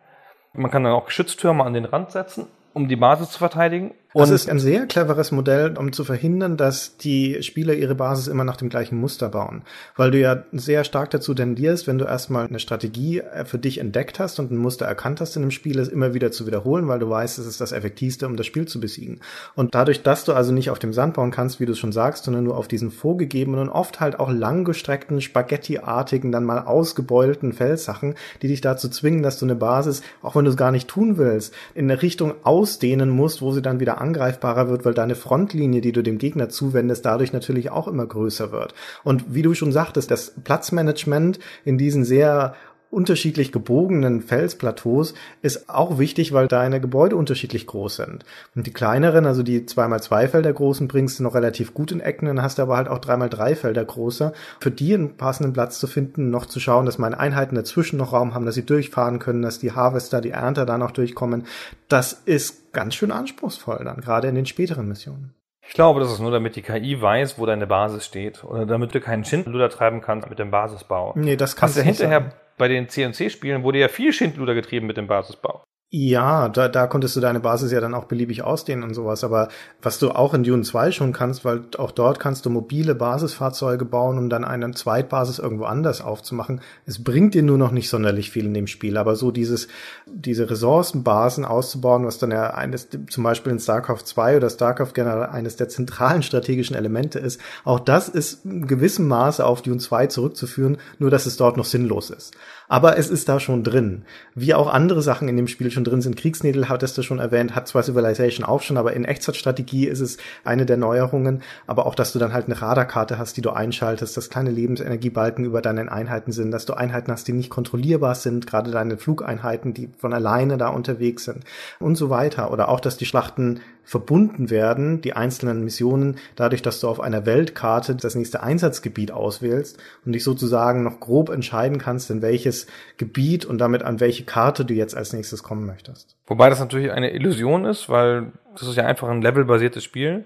Man kann dann auch Geschütztürme an den Rand setzen, um die Basis zu verteidigen. Das ist ein sehr cleveres Modell, um zu verhindern, dass die Spieler ihre Basis immer nach dem gleichen Muster bauen. Weil du ja sehr stark dazu tendierst, wenn du erstmal eine Strategie äh, für dich entdeckt hast und ein Muster erkannt hast in dem Spiel, es immer wieder zu wiederholen, weil du weißt, es ist das Effektivste, um das Spiel zu besiegen. Und dadurch, dass du also nicht auf dem Sand bauen kannst, wie du es schon sagst, sondern nur auf diesen vorgegebenen und oft halt auch langgestreckten, Spaghetti-artigen, dann mal ausgebeulten Felssachen, die dich dazu zwingen, dass du eine Basis, auch wenn du es gar nicht tun willst, in eine Richtung ausdehnen musst, wo sie dann wieder angreifbarer wird, weil deine Frontlinie, die du dem Gegner zuwendest, dadurch natürlich auch immer größer wird. Und wie du schon sagtest, das Platzmanagement in diesen sehr unterschiedlich gebogenen Felsplateaus ist auch wichtig, weil deine Gebäude unterschiedlich groß sind. Und die kleineren, also die 2x2 Felder großen, bringst du noch relativ gut in Ecken, dann hast du aber halt auch 3x3 Felder große. Für die einen passenden Platz zu finden, noch zu schauen, dass meine Einheiten dazwischen noch Raum haben, dass sie durchfahren können, dass die Harvester, die Ernter da noch durchkommen, das ist ganz schön anspruchsvoll dann, gerade in den späteren Missionen. Ich glaube, das ist nur, damit die KI weiß, wo deine Basis steht. Oder damit du keinen Schindluder treiben kannst mit dem Basisbau. Nee, das kannst du hinterher sagen. Bei den C&C-Spielen wurde ja viel Schindluder getrieben mit dem Basisbau. Ja, da, da konntest du deine Basis ja dann auch beliebig ausdehnen und sowas. Aber was du auch in Dune 2 schon kannst, weil auch dort kannst du mobile Basisfahrzeuge bauen, um dann eine Zweitbasis irgendwo anders aufzumachen. Es bringt dir nur noch nicht sonderlich viel in dem Spiel. Aber so dieses, diese Ressourcenbasen auszubauen, was dann ja eines, zum Beispiel in StarCraft 2 oder StarCraft generell eines der zentralen [laughs] strategischen Elemente ist, auch das ist in gewissem Maße auf Dune 2 zurückzuführen, nur dass es dort noch sinnlos ist. Aber es ist da schon drin. Wie auch andere Sachen in dem Spiel schon drin sind. Kriegsnädel hattest du schon erwähnt, hat zwar Civilization auch schon, aber in Echtzeitstrategie ist es eine der Neuerungen. Aber auch, dass du dann halt eine Radarkarte hast, die du einschaltest, dass kleine Lebensenergiebalken über deinen Einheiten sind, dass du Einheiten hast, die nicht kontrollierbar sind, gerade deine Flugeinheiten, die von alleine da unterwegs sind und so weiter. Oder auch, dass die Schlachten verbunden werden, die einzelnen Missionen, dadurch, dass du auf einer Weltkarte das nächste Einsatzgebiet auswählst und dich sozusagen noch grob entscheiden kannst, in welches Gebiet und damit an welche Karte du jetzt als nächstes kommen möchtest. Wobei das natürlich eine Illusion ist, weil das ist ja einfach ein levelbasiertes Spiel.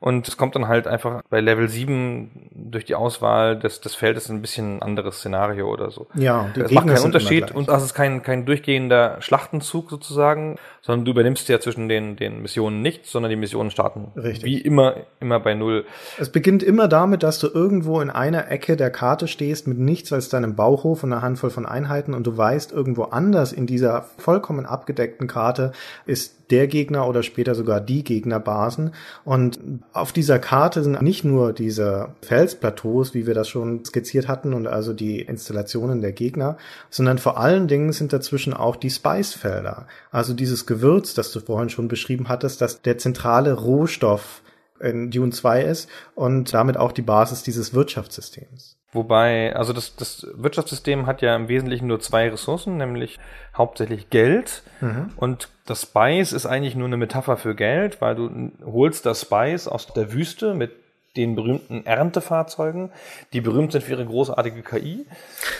Und es kommt dann halt einfach bei Level 7 durch die Auswahl des, des Feldes ein bisschen anderes Szenario oder so. Ja, die das macht keinen Unterschied und das ist kein, kein durchgehender Schlachtenzug sozusagen, sondern du übernimmst ja zwischen den, den Missionen nichts, sondern die Missionen starten Richtig. wie immer, immer bei Null. Es beginnt immer damit, dass du irgendwo in einer Ecke der Karte stehst mit nichts als deinem Bauchhof und einer Handvoll von Einheiten und du weißt, irgendwo anders in dieser vollkommen abgedeckten Karte ist der Gegner oder später sogar die Gegnerbasen. Und auf dieser Karte sind nicht nur diese Felsplateaus, wie wir das schon skizziert hatten, und also die Installationen der Gegner, sondern vor allen Dingen sind dazwischen auch die Spicefelder. Also dieses Gewürz, das du vorhin schon beschrieben hattest, dass der zentrale Rohstoff in Dune 2 ist und damit auch die Basis dieses Wirtschaftssystems. Wobei, also das, das Wirtschaftssystem hat ja im Wesentlichen nur zwei Ressourcen, nämlich hauptsächlich Geld mhm. und das Spice ist eigentlich nur eine Metapher für Geld, weil du holst das Spice aus der Wüste mit den berühmten Erntefahrzeugen, die berühmt sind für ihre großartige KI,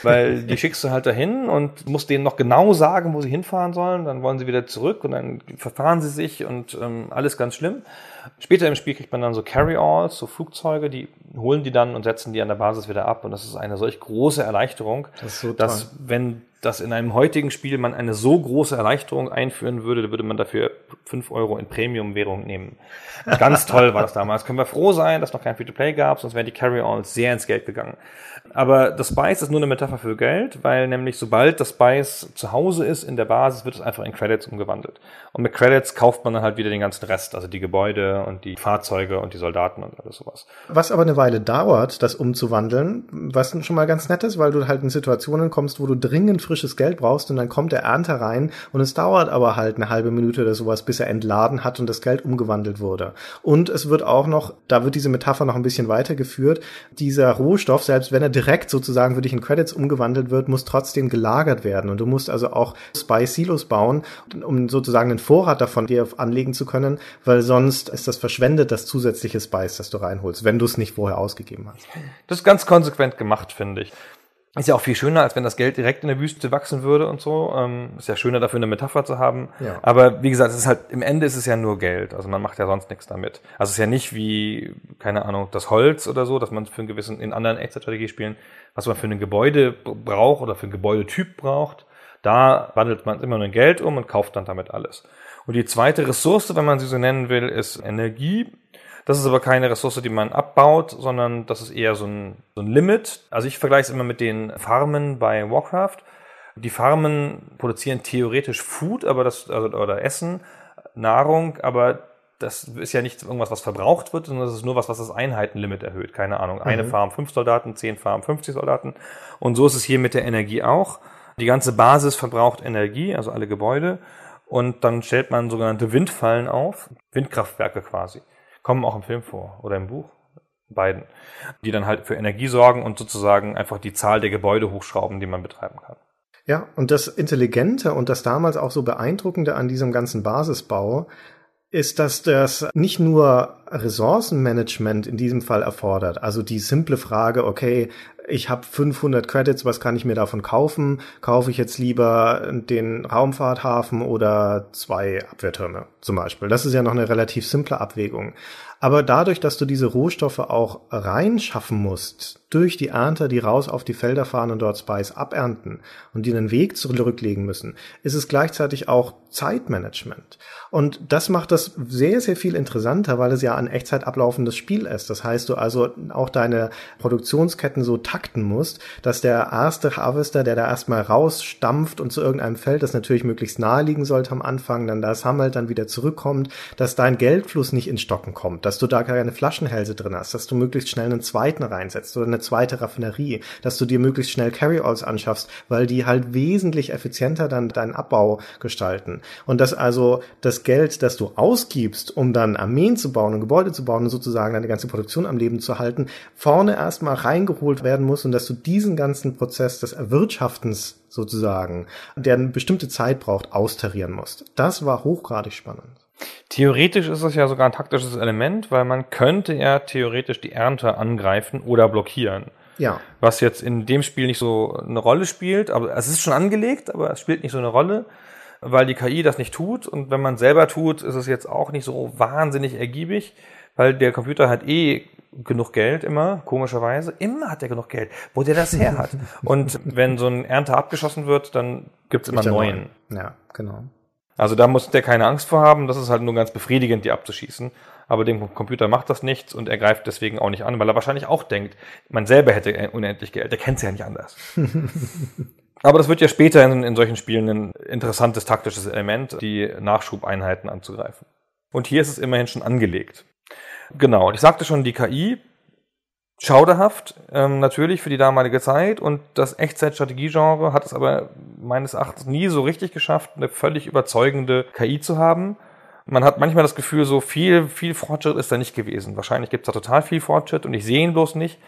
weil [laughs] die schickst du halt dahin und musst denen noch genau sagen, wo sie hinfahren sollen, dann wollen sie wieder zurück und dann verfahren sie sich und ähm, alles ganz schlimm. Später im Spiel kriegt man dann so Carry-Alls, so Flugzeuge, die holen die dann und setzen die an der Basis wieder ab und das ist eine solch große Erleichterung, das so dass wenn dass in einem heutigen Spiel man eine so große Erleichterung einführen würde, würde man dafür fünf Euro in Premium-Währung nehmen. Ganz toll war das damals. Können wir froh sein, dass noch kein Free-to-Play gab, sonst wären die Carry-Alls sehr ins Geld gegangen. Aber das Spice ist nur eine Metapher für Geld, weil nämlich sobald das Spice zu Hause ist in der Basis, wird es einfach in Credits umgewandelt. Und mit Credits kauft man dann halt wieder den ganzen Rest, also die Gebäude und die Fahrzeuge und die Soldaten und alles sowas. Was aber eine Weile dauert, das umzuwandeln, was schon mal ganz nett ist, weil du halt in Situationen kommst, wo du dringend frisches Geld brauchst und dann kommt der Ernter rein und es dauert aber halt eine halbe Minute oder sowas, bis er entladen hat und das Geld umgewandelt wurde. Und es wird auch noch, da wird diese Metapher noch ein bisschen weitergeführt, dieser Rohstoff, selbst wenn er direkt sozusagen für dich in Credits umgewandelt wird, muss trotzdem gelagert werden. Und du musst also auch Spy Silos bauen, um sozusagen einen Vorrat davon dir anlegen zu können, weil sonst ist das verschwendet, das zusätzliche Spice, das du reinholst, wenn du es nicht vorher ausgegeben hast. Das ist ganz konsequent gemacht, finde ich. Ist ja auch viel schöner, als wenn das Geld direkt in der Wüste wachsen würde und so. Ähm, ist ja schöner dafür eine Metapher zu haben. Ja. Aber wie gesagt, es ist halt, im Ende ist es ja nur Geld. Also man macht ja sonst nichts damit. Also es ist ja nicht wie, keine Ahnung, das Holz oder so, dass man für einen gewissen, in anderen Echtzeitstrategiespielen, was man für ein Gebäude braucht oder für einen Gebäudetyp braucht, da wandelt man immer nur in Geld um und kauft dann damit alles. Und die zweite Ressource, wenn man sie so nennen will, ist Energie. Das ist aber keine Ressource, die man abbaut, sondern das ist eher so ein, so ein Limit. Also ich vergleiche es immer mit den Farmen bei Warcraft. Die Farmen produzieren theoretisch Food, aber das, also, oder Essen, Nahrung, aber das ist ja nicht irgendwas, was verbraucht wird, sondern das ist nur was, was das Einheitenlimit erhöht. Keine Ahnung. Eine Mhm. Farm fünf Soldaten, zehn Farm 50 Soldaten. Und so ist es hier mit der Energie auch. Die ganze Basis verbraucht Energie, also alle Gebäude. Und dann stellt man sogenannte Windfallen auf, Windkraftwerke quasi kommen auch im Film vor oder im Buch. Beiden. Die dann halt für Energie sorgen und sozusagen einfach die Zahl der Gebäude hochschrauben, die man betreiben kann. Ja, und das Intelligente und das damals auch so beeindruckende an diesem ganzen Basisbau ist, dass das nicht nur Ressourcenmanagement in diesem Fall erfordert, also die simple Frage, okay, ich habe 500 Credits, was kann ich mir davon kaufen? Kaufe ich jetzt lieber den Raumfahrthafen oder zwei Abwehrtürme zum Beispiel? Das ist ja noch eine relativ simple Abwägung. Aber dadurch, dass du diese Rohstoffe auch reinschaffen musst, durch die Ernter, die raus auf die Felder fahren und dort Spice abernten und die einen Weg zurücklegen müssen, ist es gleichzeitig auch Zeitmanagement. Und das macht das sehr, sehr viel interessanter, weil es ja ein Echtzeit ablaufendes Spiel ist. Das heißt, du also auch deine Produktionsketten so takten musst, dass der erste Harvester, der da erstmal rausstampft und zu irgendeinem Feld, das natürlich möglichst nahe liegen sollte am Anfang, dann da sammelt, dann wieder zurückkommt, dass dein Geldfluss nicht ins Stocken kommt, dass du da keine Flaschenhälse drin hast, dass du möglichst schnell einen zweiten reinsetzt oder eine zweite Raffinerie, dass du dir möglichst schnell Carry-Alls anschaffst, weil die halt wesentlich effizienter dann deinen Abbau gestalten. Und dass also das Geld, das du ausgibst, um dann Armeen zu bauen und Gebäude zu bauen und sozusagen deine ganze Produktion am Leben zu halten, vorne erstmal reingeholt werden muss und dass du diesen ganzen Prozess des Erwirtschaftens sozusagen, der eine bestimmte Zeit braucht, austarieren musst. Das war hochgradig spannend. Theoretisch ist es ja sogar ein taktisches Element, weil man könnte ja theoretisch die Ernte angreifen oder blockieren. Ja. Was jetzt in dem Spiel nicht so eine Rolle spielt, aber es ist schon angelegt, aber es spielt nicht so eine Rolle, weil die KI das nicht tut. Und wenn man selber tut, ist es jetzt auch nicht so wahnsinnig ergiebig. weil der Computer hat eh genug Geld immer, komischerweise. Immer hat er genug Geld, wo der das her hat. [laughs] Und wenn so ein Ernte abgeschossen wird, dann gibt's immer neuen. neu. Ja, genau. Also da muss der keine Angst vor haben, das ist halt nur ganz befriedigend, die abzuschießen. Aber dem Computer macht das nichts und er greift deswegen auch nicht an, weil er wahrscheinlich auch denkt, man selber hätte unendlich Geld. Der kennt's ja nicht anders. [laughs] Aber das wird ja später in, in solchen Spielen ein interessantes taktisches Element, die Nachschubeinheiten anzugreifen. Und hier ist es immerhin schon angelegt. Genau, und ich sagte schon, die KI, schauderhaft, ähm, natürlich für die damalige Zeit. Und das Echtzeit-Strategie-Genre hat es aber meines Erachtens nie so richtig geschafft, eine völlig überzeugende KI zu haben. Man hat manchmal das Gefühl, so viel, viel Fortschritt ist da nicht gewesen. Wahrscheinlich gibt es da total viel Fortschritt und ich sehe ihn bloß nicht.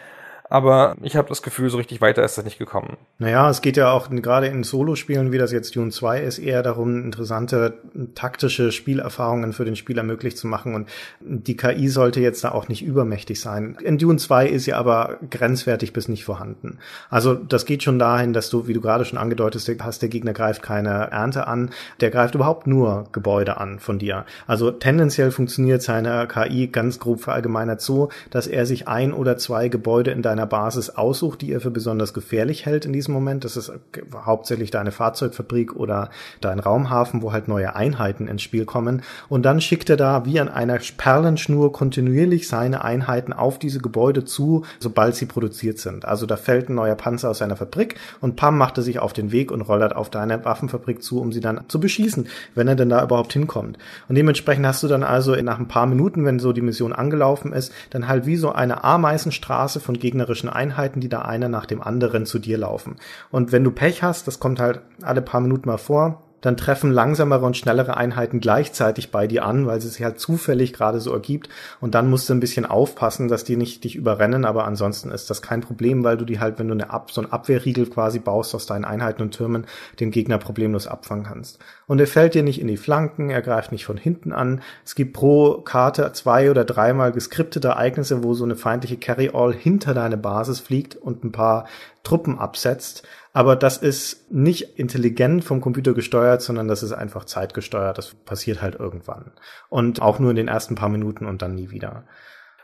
Aber ich habe das Gefühl, so richtig weiter ist das nicht gekommen. Naja, es geht ja auch gerade in Solo-Spielen, wie das jetzt Dune 2 ist, eher darum, interessante taktische Spielerfahrungen für den Spieler möglich zu machen. Und die KI sollte jetzt da auch nicht übermächtig sein. In Dune 2 ist sie aber grenzwertig bis nicht vorhanden. Also das geht schon dahin, dass du, wie du gerade schon angedeutet hast, der Gegner greift keine Ernte an, der greift überhaupt nur Gebäude an von dir. Also tendenziell funktioniert seine KI ganz grob verallgemeinert so, dass er sich ein oder zwei Gebäude in deiner Basis aussucht, die er für besonders gefährlich hält in diesem Moment. Das ist hauptsächlich deine Fahrzeugfabrik oder dein Raumhafen, wo halt neue Einheiten ins Spiel kommen. Und dann schickt er da wie an einer Perlenschnur kontinuierlich seine Einheiten auf diese Gebäude zu, sobald sie produziert sind. Also da fällt ein neuer Panzer aus seiner Fabrik und Pam macht er sich auf den Weg und rollert auf deine Waffenfabrik zu, um sie dann zu beschießen, wenn er denn da überhaupt hinkommt. Und dementsprechend hast du dann also nach ein paar Minuten, wenn so die Mission angelaufen ist, dann halt wie so eine Ameisenstraße von gegnerischen Einheiten, die da einer nach dem anderen zu dir laufen. Und wenn du Pech hast, das kommt halt alle paar Minuten mal vor, dann treffen langsamere und schnellere Einheiten gleichzeitig bei dir an, weil es sich halt zufällig gerade so ergibt. Und dann musst du ein bisschen aufpassen, dass die nicht dich überrennen, aber ansonsten ist das kein Problem, weil du die halt, wenn du eine Ab so ein Abwehrriegel quasi baust aus deinen Einheiten und Türmen, den Gegner problemlos abfangen kannst. Und er fällt dir nicht in die Flanken, er greift nicht von hinten an. Es gibt pro Karte zwei oder dreimal geskriptete Ereignisse, wo so eine feindliche Carry-All hinter deine Basis fliegt und ein paar Truppen absetzt. Aber das ist nicht intelligent vom Computer gesteuert, sondern das ist einfach zeitgesteuert. Das passiert halt irgendwann. Und auch nur in den ersten paar Minuten und dann nie wieder.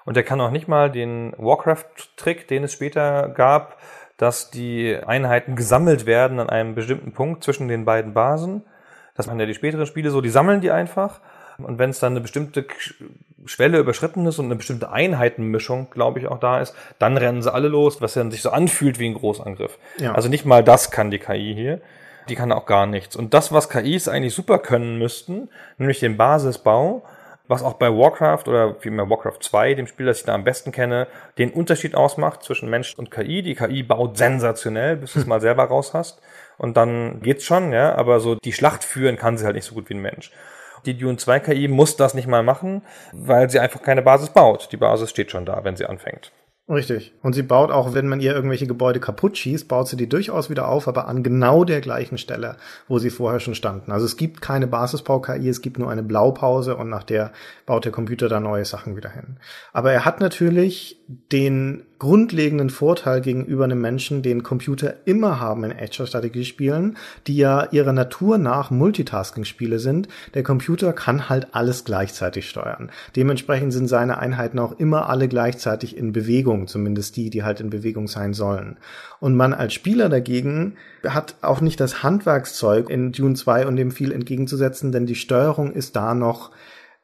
Und er kann auch nicht mal den Warcraft-Trick, den es später gab, dass die Einheiten gesammelt werden an einem bestimmten Punkt zwischen den beiden Basen. Das machen ja die späteren Spiele so, die sammeln die einfach. Und wenn es dann eine bestimmte Schwelle überschritten ist und eine bestimmte Einheitenmischung, glaube ich, auch da ist, dann rennen sie alle los, was dann sich so anfühlt wie ein Großangriff. Ja. Also nicht mal das kann die KI hier. Die kann auch gar nichts. Und das, was KIs eigentlich super können müssten, nämlich den Basisbau, was auch bei Warcraft oder vielmehr Warcraft 2, dem Spiel, das ich da am besten kenne, den Unterschied ausmacht zwischen Mensch und KI. Die KI baut sensationell, bis du es mal selber raus hast. Und dann geht's schon, ja, aber so die Schlacht führen kann sie halt nicht so gut wie ein Mensch. Die Dune 2 KI muss das nicht mal machen, weil sie einfach keine Basis baut. Die Basis steht schon da, wenn sie anfängt. Richtig. Und sie baut auch, wenn man ihr irgendwelche Gebäude kaputt schießt, baut sie die durchaus wieder auf, aber an genau der gleichen Stelle, wo sie vorher schon standen. Also es gibt keine Basisbau-KI, es gibt nur eine Blaupause und nach der baut der Computer da neue Sachen wieder hin. Aber er hat natürlich den grundlegenden Vorteil gegenüber einem Menschen, den Computer immer haben in Echtzeitstrategiespielen, die ja ihrer Natur nach Multitasking-Spiele sind. Der Computer kann halt alles gleichzeitig steuern. Dementsprechend sind seine Einheiten auch immer alle gleichzeitig in Bewegung, zumindest die, die halt in Bewegung sein sollen. Und man als Spieler dagegen hat auch nicht das Handwerkszeug in Dune 2 und dem viel entgegenzusetzen, denn die Steuerung ist da noch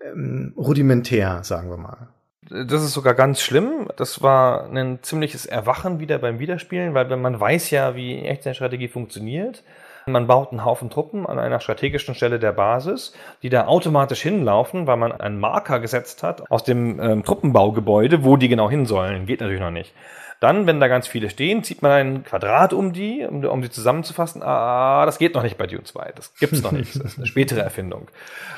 ähm, rudimentär, sagen wir mal. Das ist sogar ganz schlimm. Das war ein ziemliches Erwachen wieder beim Wiederspielen, weil man weiß ja, wie Echtzeitstrategie funktioniert, man baut einen Haufen Truppen an einer strategischen Stelle der Basis, die da automatisch hinlaufen, weil man einen Marker gesetzt hat aus dem ähm, Truppenbaugebäude, wo die genau hin sollen. Geht natürlich noch nicht. Dann, wenn da ganz viele stehen, zieht man ein Quadrat um die, um, um sie zusammenzufassen. Ah, das geht noch nicht bei Dune 2. Das gibt's noch nicht. Das ist eine spätere Erfindung.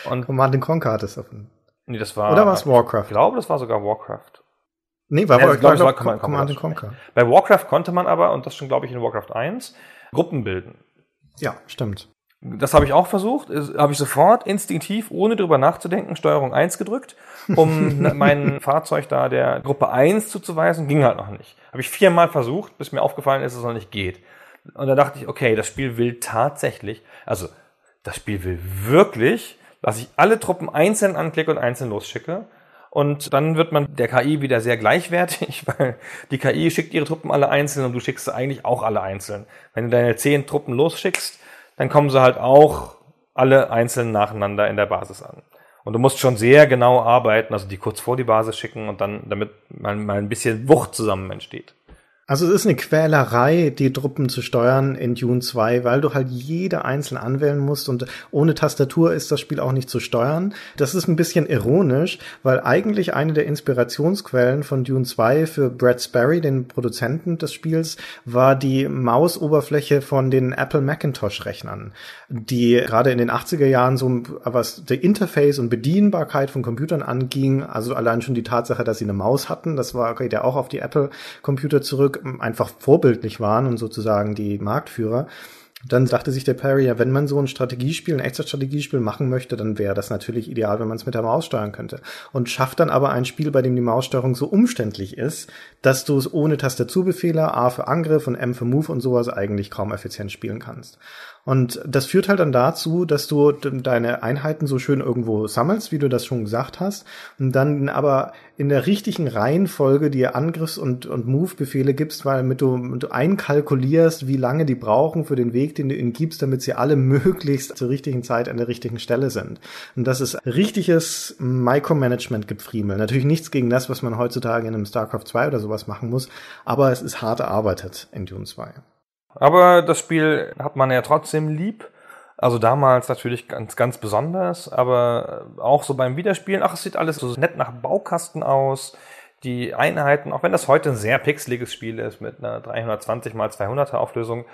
Und Command Conquer hat es davon. Nee, das war. Oder war es Warcraft? Ich glaube, das war sogar Warcraft. Nee, war Ja, War- ich glaube, es glaub, war Command, Command Conquer. Bei Warcraft konnte man aber, und das schon glaube ich in Warcraft 1, Gruppen bilden. Ja, stimmt. Das habe ich auch versucht, habe ich sofort instinktiv, ohne drüber nachzudenken, Steuerung 1 gedrückt, um [laughs] mein Fahrzeug da der Gruppe 1 zuzuweisen, ging halt noch nicht. Habe ich viermal versucht, bis mir aufgefallen ist, dass es noch nicht geht. Und da dachte ich, okay, das Spiel will tatsächlich, also das Spiel will wirklich, dass ich alle Truppen einzeln anklicke und einzeln losschicke. Und dann wird man der KI wieder sehr gleichwertig, [laughs] weil die KI schickt ihre Truppen alle einzeln und du schickst sie eigentlich auch alle einzeln. Wenn du deine zehn Truppen losschickst, dann kommen sie halt auch alle einzeln nacheinander in der Basis an. Und du musst schon sehr genau arbeiten, also die kurz vor die Basis schicken und dann, damit mal, mal ein bisschen Wucht zusammen entsteht. Also es ist eine Quälerei, die Truppen zu steuern in Dune 2, weil du halt jede einzeln anwählen musst und ohne Tastatur ist das Spiel auch nicht zu steuern. Das ist ein bisschen ironisch, weil eigentlich eine der Inspirationsquellen von Dune 2 für Brad Sperry, den Produzenten des Spiels, war die Mausoberfläche von den Apple Macintosh Rechnern, die gerade in den 80er Jahren so was der Interface und Bedienbarkeit von Computern anging, also allein schon die Tatsache, dass sie eine Maus hatten, das war geht ja auch auf die Apple Computer zurück einfach vorbildlich waren und sozusagen die Marktführer. Dann dachte sich der Perry, ja, wenn man so ein Strategiespiel, ein extra Strategiespiel machen möchte, dann wäre das natürlich ideal, wenn man es mit der Maus steuern könnte. Und schafft dann aber ein Spiel, bei dem die Maussteuerung so umständlich ist, dass du es ohne Tastaturbefehle, A für Angriff und M für Move und sowas eigentlich kaum effizient spielen kannst. Und das führt halt dann dazu, dass du deine Einheiten so schön irgendwo sammelst, wie du das schon gesagt hast, und dann aber in der richtigen Reihenfolge dir Angriffs- und, und Move-Befehle gibst, weil mit du, du einkalkulierst, wie lange die brauchen für den Weg, den du ihnen gibst, damit sie alle [laughs] möglichst zur richtigen Zeit an der richtigen Stelle sind. Und das ist richtiges Micromanagement-Gefriemel. Natürlich nichts gegen das, was man heutzutage in einem StarCraft 2 oder sowas machen muss, aber es ist hart erarbeitet in Dune 2. Aber das Spiel hat man ja trotzdem lieb. Also damals natürlich ganz, ganz besonders, aber auch so beim Wiederspielen, ach, es sieht alles so nett nach Baukasten aus. Die Einheiten, auch wenn das heute ein sehr pixeliges Spiel ist mit einer 320 x 200er Auflösung,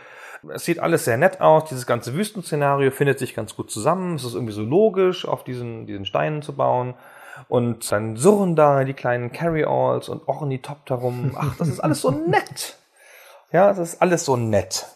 es sieht alles sehr nett aus. Dieses ganze Wüstenszenario findet sich ganz gut zusammen. Es ist irgendwie so logisch, auf diesen, diesen Steinen zu bauen. Und dann surren da die kleinen Carry-Alls und Ornithopter rum. Ach, das ist alles so [laughs] nett. Ja, das ist alles so nett.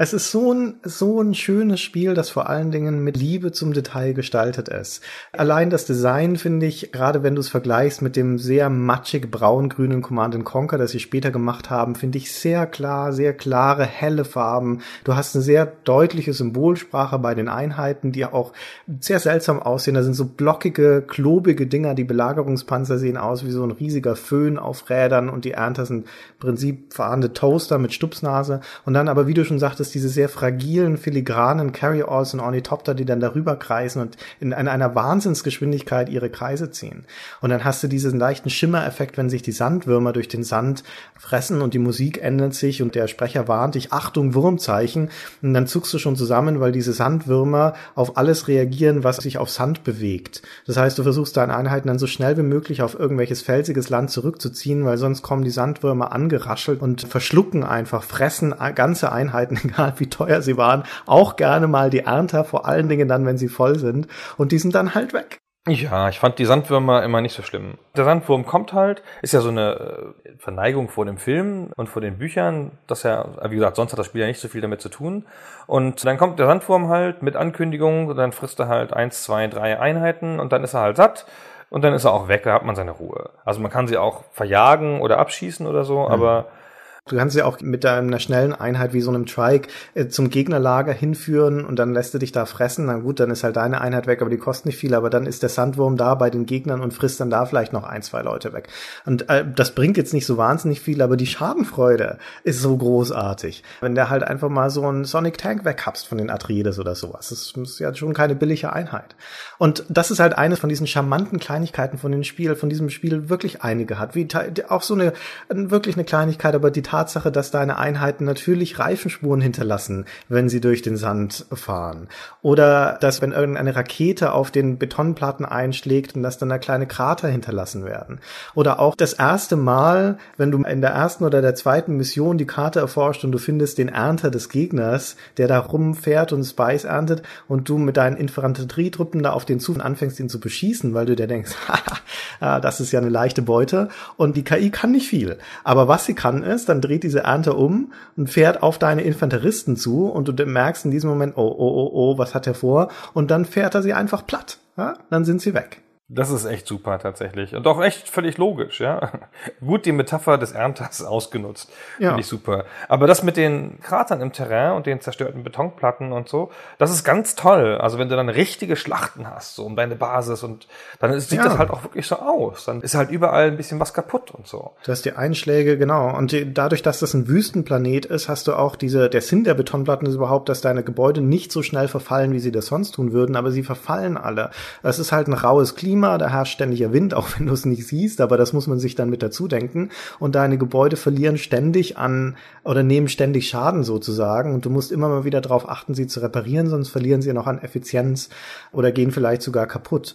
Es ist so ein, so ein schönes Spiel, das vor allen Dingen mit Liebe zum Detail gestaltet ist. Allein das Design finde ich, gerade wenn du es vergleichst mit dem sehr matschig braun-grünen Command Conquer, das sie später gemacht haben, finde ich sehr klar, sehr klare, helle Farben. Du hast eine sehr deutliche Symbolsprache bei den Einheiten, die auch sehr seltsam aussehen. Da sind so blockige, klobige Dinger. Die Belagerungspanzer sehen aus wie so ein riesiger Föhn auf Rädern und die Ernter sind im Prinzip fahrende Toaster mit Stupsnase. Und dann aber, wie du schon sagtest, es diese sehr fragilen, filigranen Carry-Alls und Ornithopter, die dann darüber kreisen und in einer Wahnsinnsgeschwindigkeit ihre Kreise ziehen. Und dann hast du diesen leichten Schimmereffekt, wenn sich die Sandwürmer durch den Sand fressen und die Musik ändert sich und der Sprecher warnt dich, Achtung, Wurmzeichen. Und dann zuckst du schon zusammen, weil diese Sandwürmer auf alles reagieren, was sich auf Sand bewegt. Das heißt, du versuchst deine Einheiten dann so schnell wie möglich auf irgendwelches felsiges Land zurückzuziehen, weil sonst kommen die Sandwürmer angeraschelt und verschlucken einfach, fressen ganze Einheiten, egal wie teuer sie waren, auch gerne mal die Ernter, vor allen Dingen dann, wenn sie voll sind. Und die sind dann halt weg. Ja, ich fand die Sandwürmer immer nicht so schlimm. Der Sandwurm kommt halt, ist ja so eine äh, Verneigung vor dem Film und vor den Büchern, das ja, wie gesagt, sonst hat das Spiel ja nicht so viel damit zu tun. Und dann kommt der Sandwurm halt mit Ankündigung, dann frisst er halt eins, zwei, drei Einheiten und dann ist er halt satt und dann ist er auch weg, da hat man seine Ruhe. Also man kann sie auch verjagen oder abschießen oder so, mhm. aber Du kannst ja auch mit einer schnellen Einheit wie so einem Trike äh, zum Gegnerlager hinführen und dann lässt du dich da fressen. Na gut, dann ist halt deine Einheit weg, aber die kostet nicht viel. Aber dann ist der Sandwurm da bei den Gegnern und frisst dann da vielleicht noch ein, zwei Leute weg. Und äh, das bringt jetzt nicht so wahnsinnig viel, aber die Schadenfreude ist so großartig. Wenn der halt einfach mal so einen Sonic Tank weghabst von den Atreides oder sowas. Das ist ja schon keine billige Einheit. Und das ist halt eine von diesen charmanten Kleinigkeiten von dem Spiel, von diesem Spiel wirklich einige hat. Wie auch so eine, wirklich eine Kleinigkeit, aber die Tatsache, dass deine Einheiten natürlich Reifenspuren hinterlassen, wenn sie durch den Sand fahren. Oder dass, wenn irgendeine Rakete auf den Betonplatten einschlägt und dass dann da kleine Krater hinterlassen werden. Oder auch das erste Mal, wenn du in der ersten oder der zweiten Mission die Karte erforscht und du findest den Ernter des Gegners, der da rumfährt und Spice erntet und du mit deinen Infanterietruppen da auf den zu anfängst, ihn zu beschießen, weil du dir denkst, [laughs] haha, das ist ja eine leichte Beute und die KI kann nicht viel. Aber was sie kann ist, dann dreht diese Ernte um und fährt auf deine Infanteristen zu und du merkst in diesem Moment, oh, oh, oh, oh, was hat er vor? Und dann fährt er sie einfach platt. Ja? Dann sind sie weg. Das ist echt super tatsächlich. Und auch echt völlig logisch, ja. [laughs] Gut die Metapher des Ernters ausgenutzt. Ja. Finde ich super. Aber das mit den Kratern im Terrain und den zerstörten Betonplatten und so, das ist ganz toll. Also wenn du dann richtige Schlachten hast, so um deine Basis und dann ist, sieht Ja. das halt auch wirklich so aus. Dann ist halt überall ein bisschen was kaputt und so. Du hast die Einschläge, genau. Und die, dadurch, dass das ein Wüstenplanet ist, hast du auch diese, der Sinn der Betonplatten ist überhaupt, dass deine Gebäude nicht so schnell verfallen, wie sie das sonst tun würden, aber sie verfallen alle. Es ist halt ein raues Klima, da herrscht ständiger Wind, [laughs] auch wenn du es nicht siehst, aber das muss man sich dann mit dazu denken. Und deine Gebäude verlieren ständig an oder nehmen ständig Schaden sozusagen. Und du musst immer mal wieder darauf achten, sie zu reparieren, sonst verlieren sie noch an Effizienz oder gehen vielleicht sogar kaputt.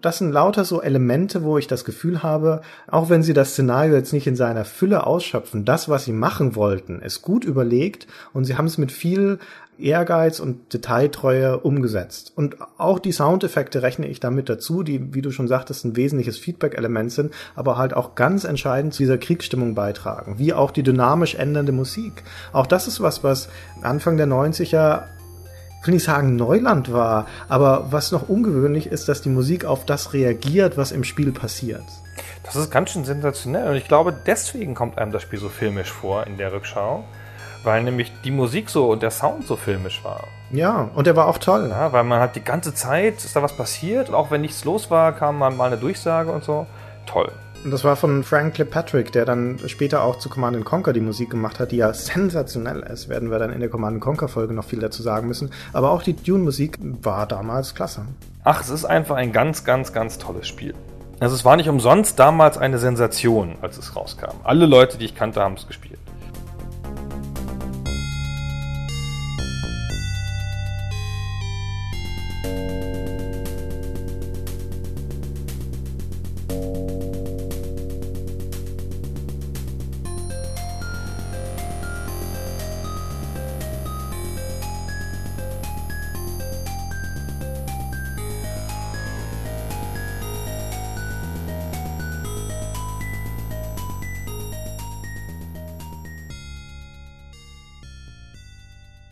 Das sind lauter so Elemente, wo ich das Gefühl habe, auch wenn sie das Szenario jetzt nicht in seiner Fülle ausschöpfen, das, was sie machen wollten, ist gut überlegt und sie haben es mit viel Ehrgeiz und Detailtreue umgesetzt. Und auch die Soundeffekte rechne ich damit dazu, die, wie du schon sagtest, ein wesentliches Feedback-Element sind, aber halt auch ganz entscheidend zu dieser Kriegsstimmung beitragen, wie auch die dynamisch ändernde Musik. Auch das ist was, was Anfang der 90er ich will nicht sagen Neuland war, aber was noch ungewöhnlich ist, dass die Musik auf das reagiert, was im Spiel passiert. Das ist ganz schön sensationell. Und ich glaube, deswegen kommt einem das Spiel so filmisch vor in der Rückschau. Weil nämlich die Musik so und der Sound so filmisch war. Ja, und der war auch toll. Ja, weil man hat die ganze Zeit, ist da was passiert. Und auch wenn nichts los war, kam man mal eine Durchsage und so. Toll. Und das war von Frank Kilpatrick, der dann später auch zu Command Conquer die Musik gemacht hat, die ja sensationell ist. Werden wir dann in der Command Conquer Folge noch viel dazu sagen müssen. Aber auch die Dune-Musik war damals klasse. Ach, es ist einfach ein ganz, ganz, ganz tolles Spiel. Also es war nicht umsonst damals eine Sensation, als es rauskam. Alle Leute, die ich kannte, haben es gespielt.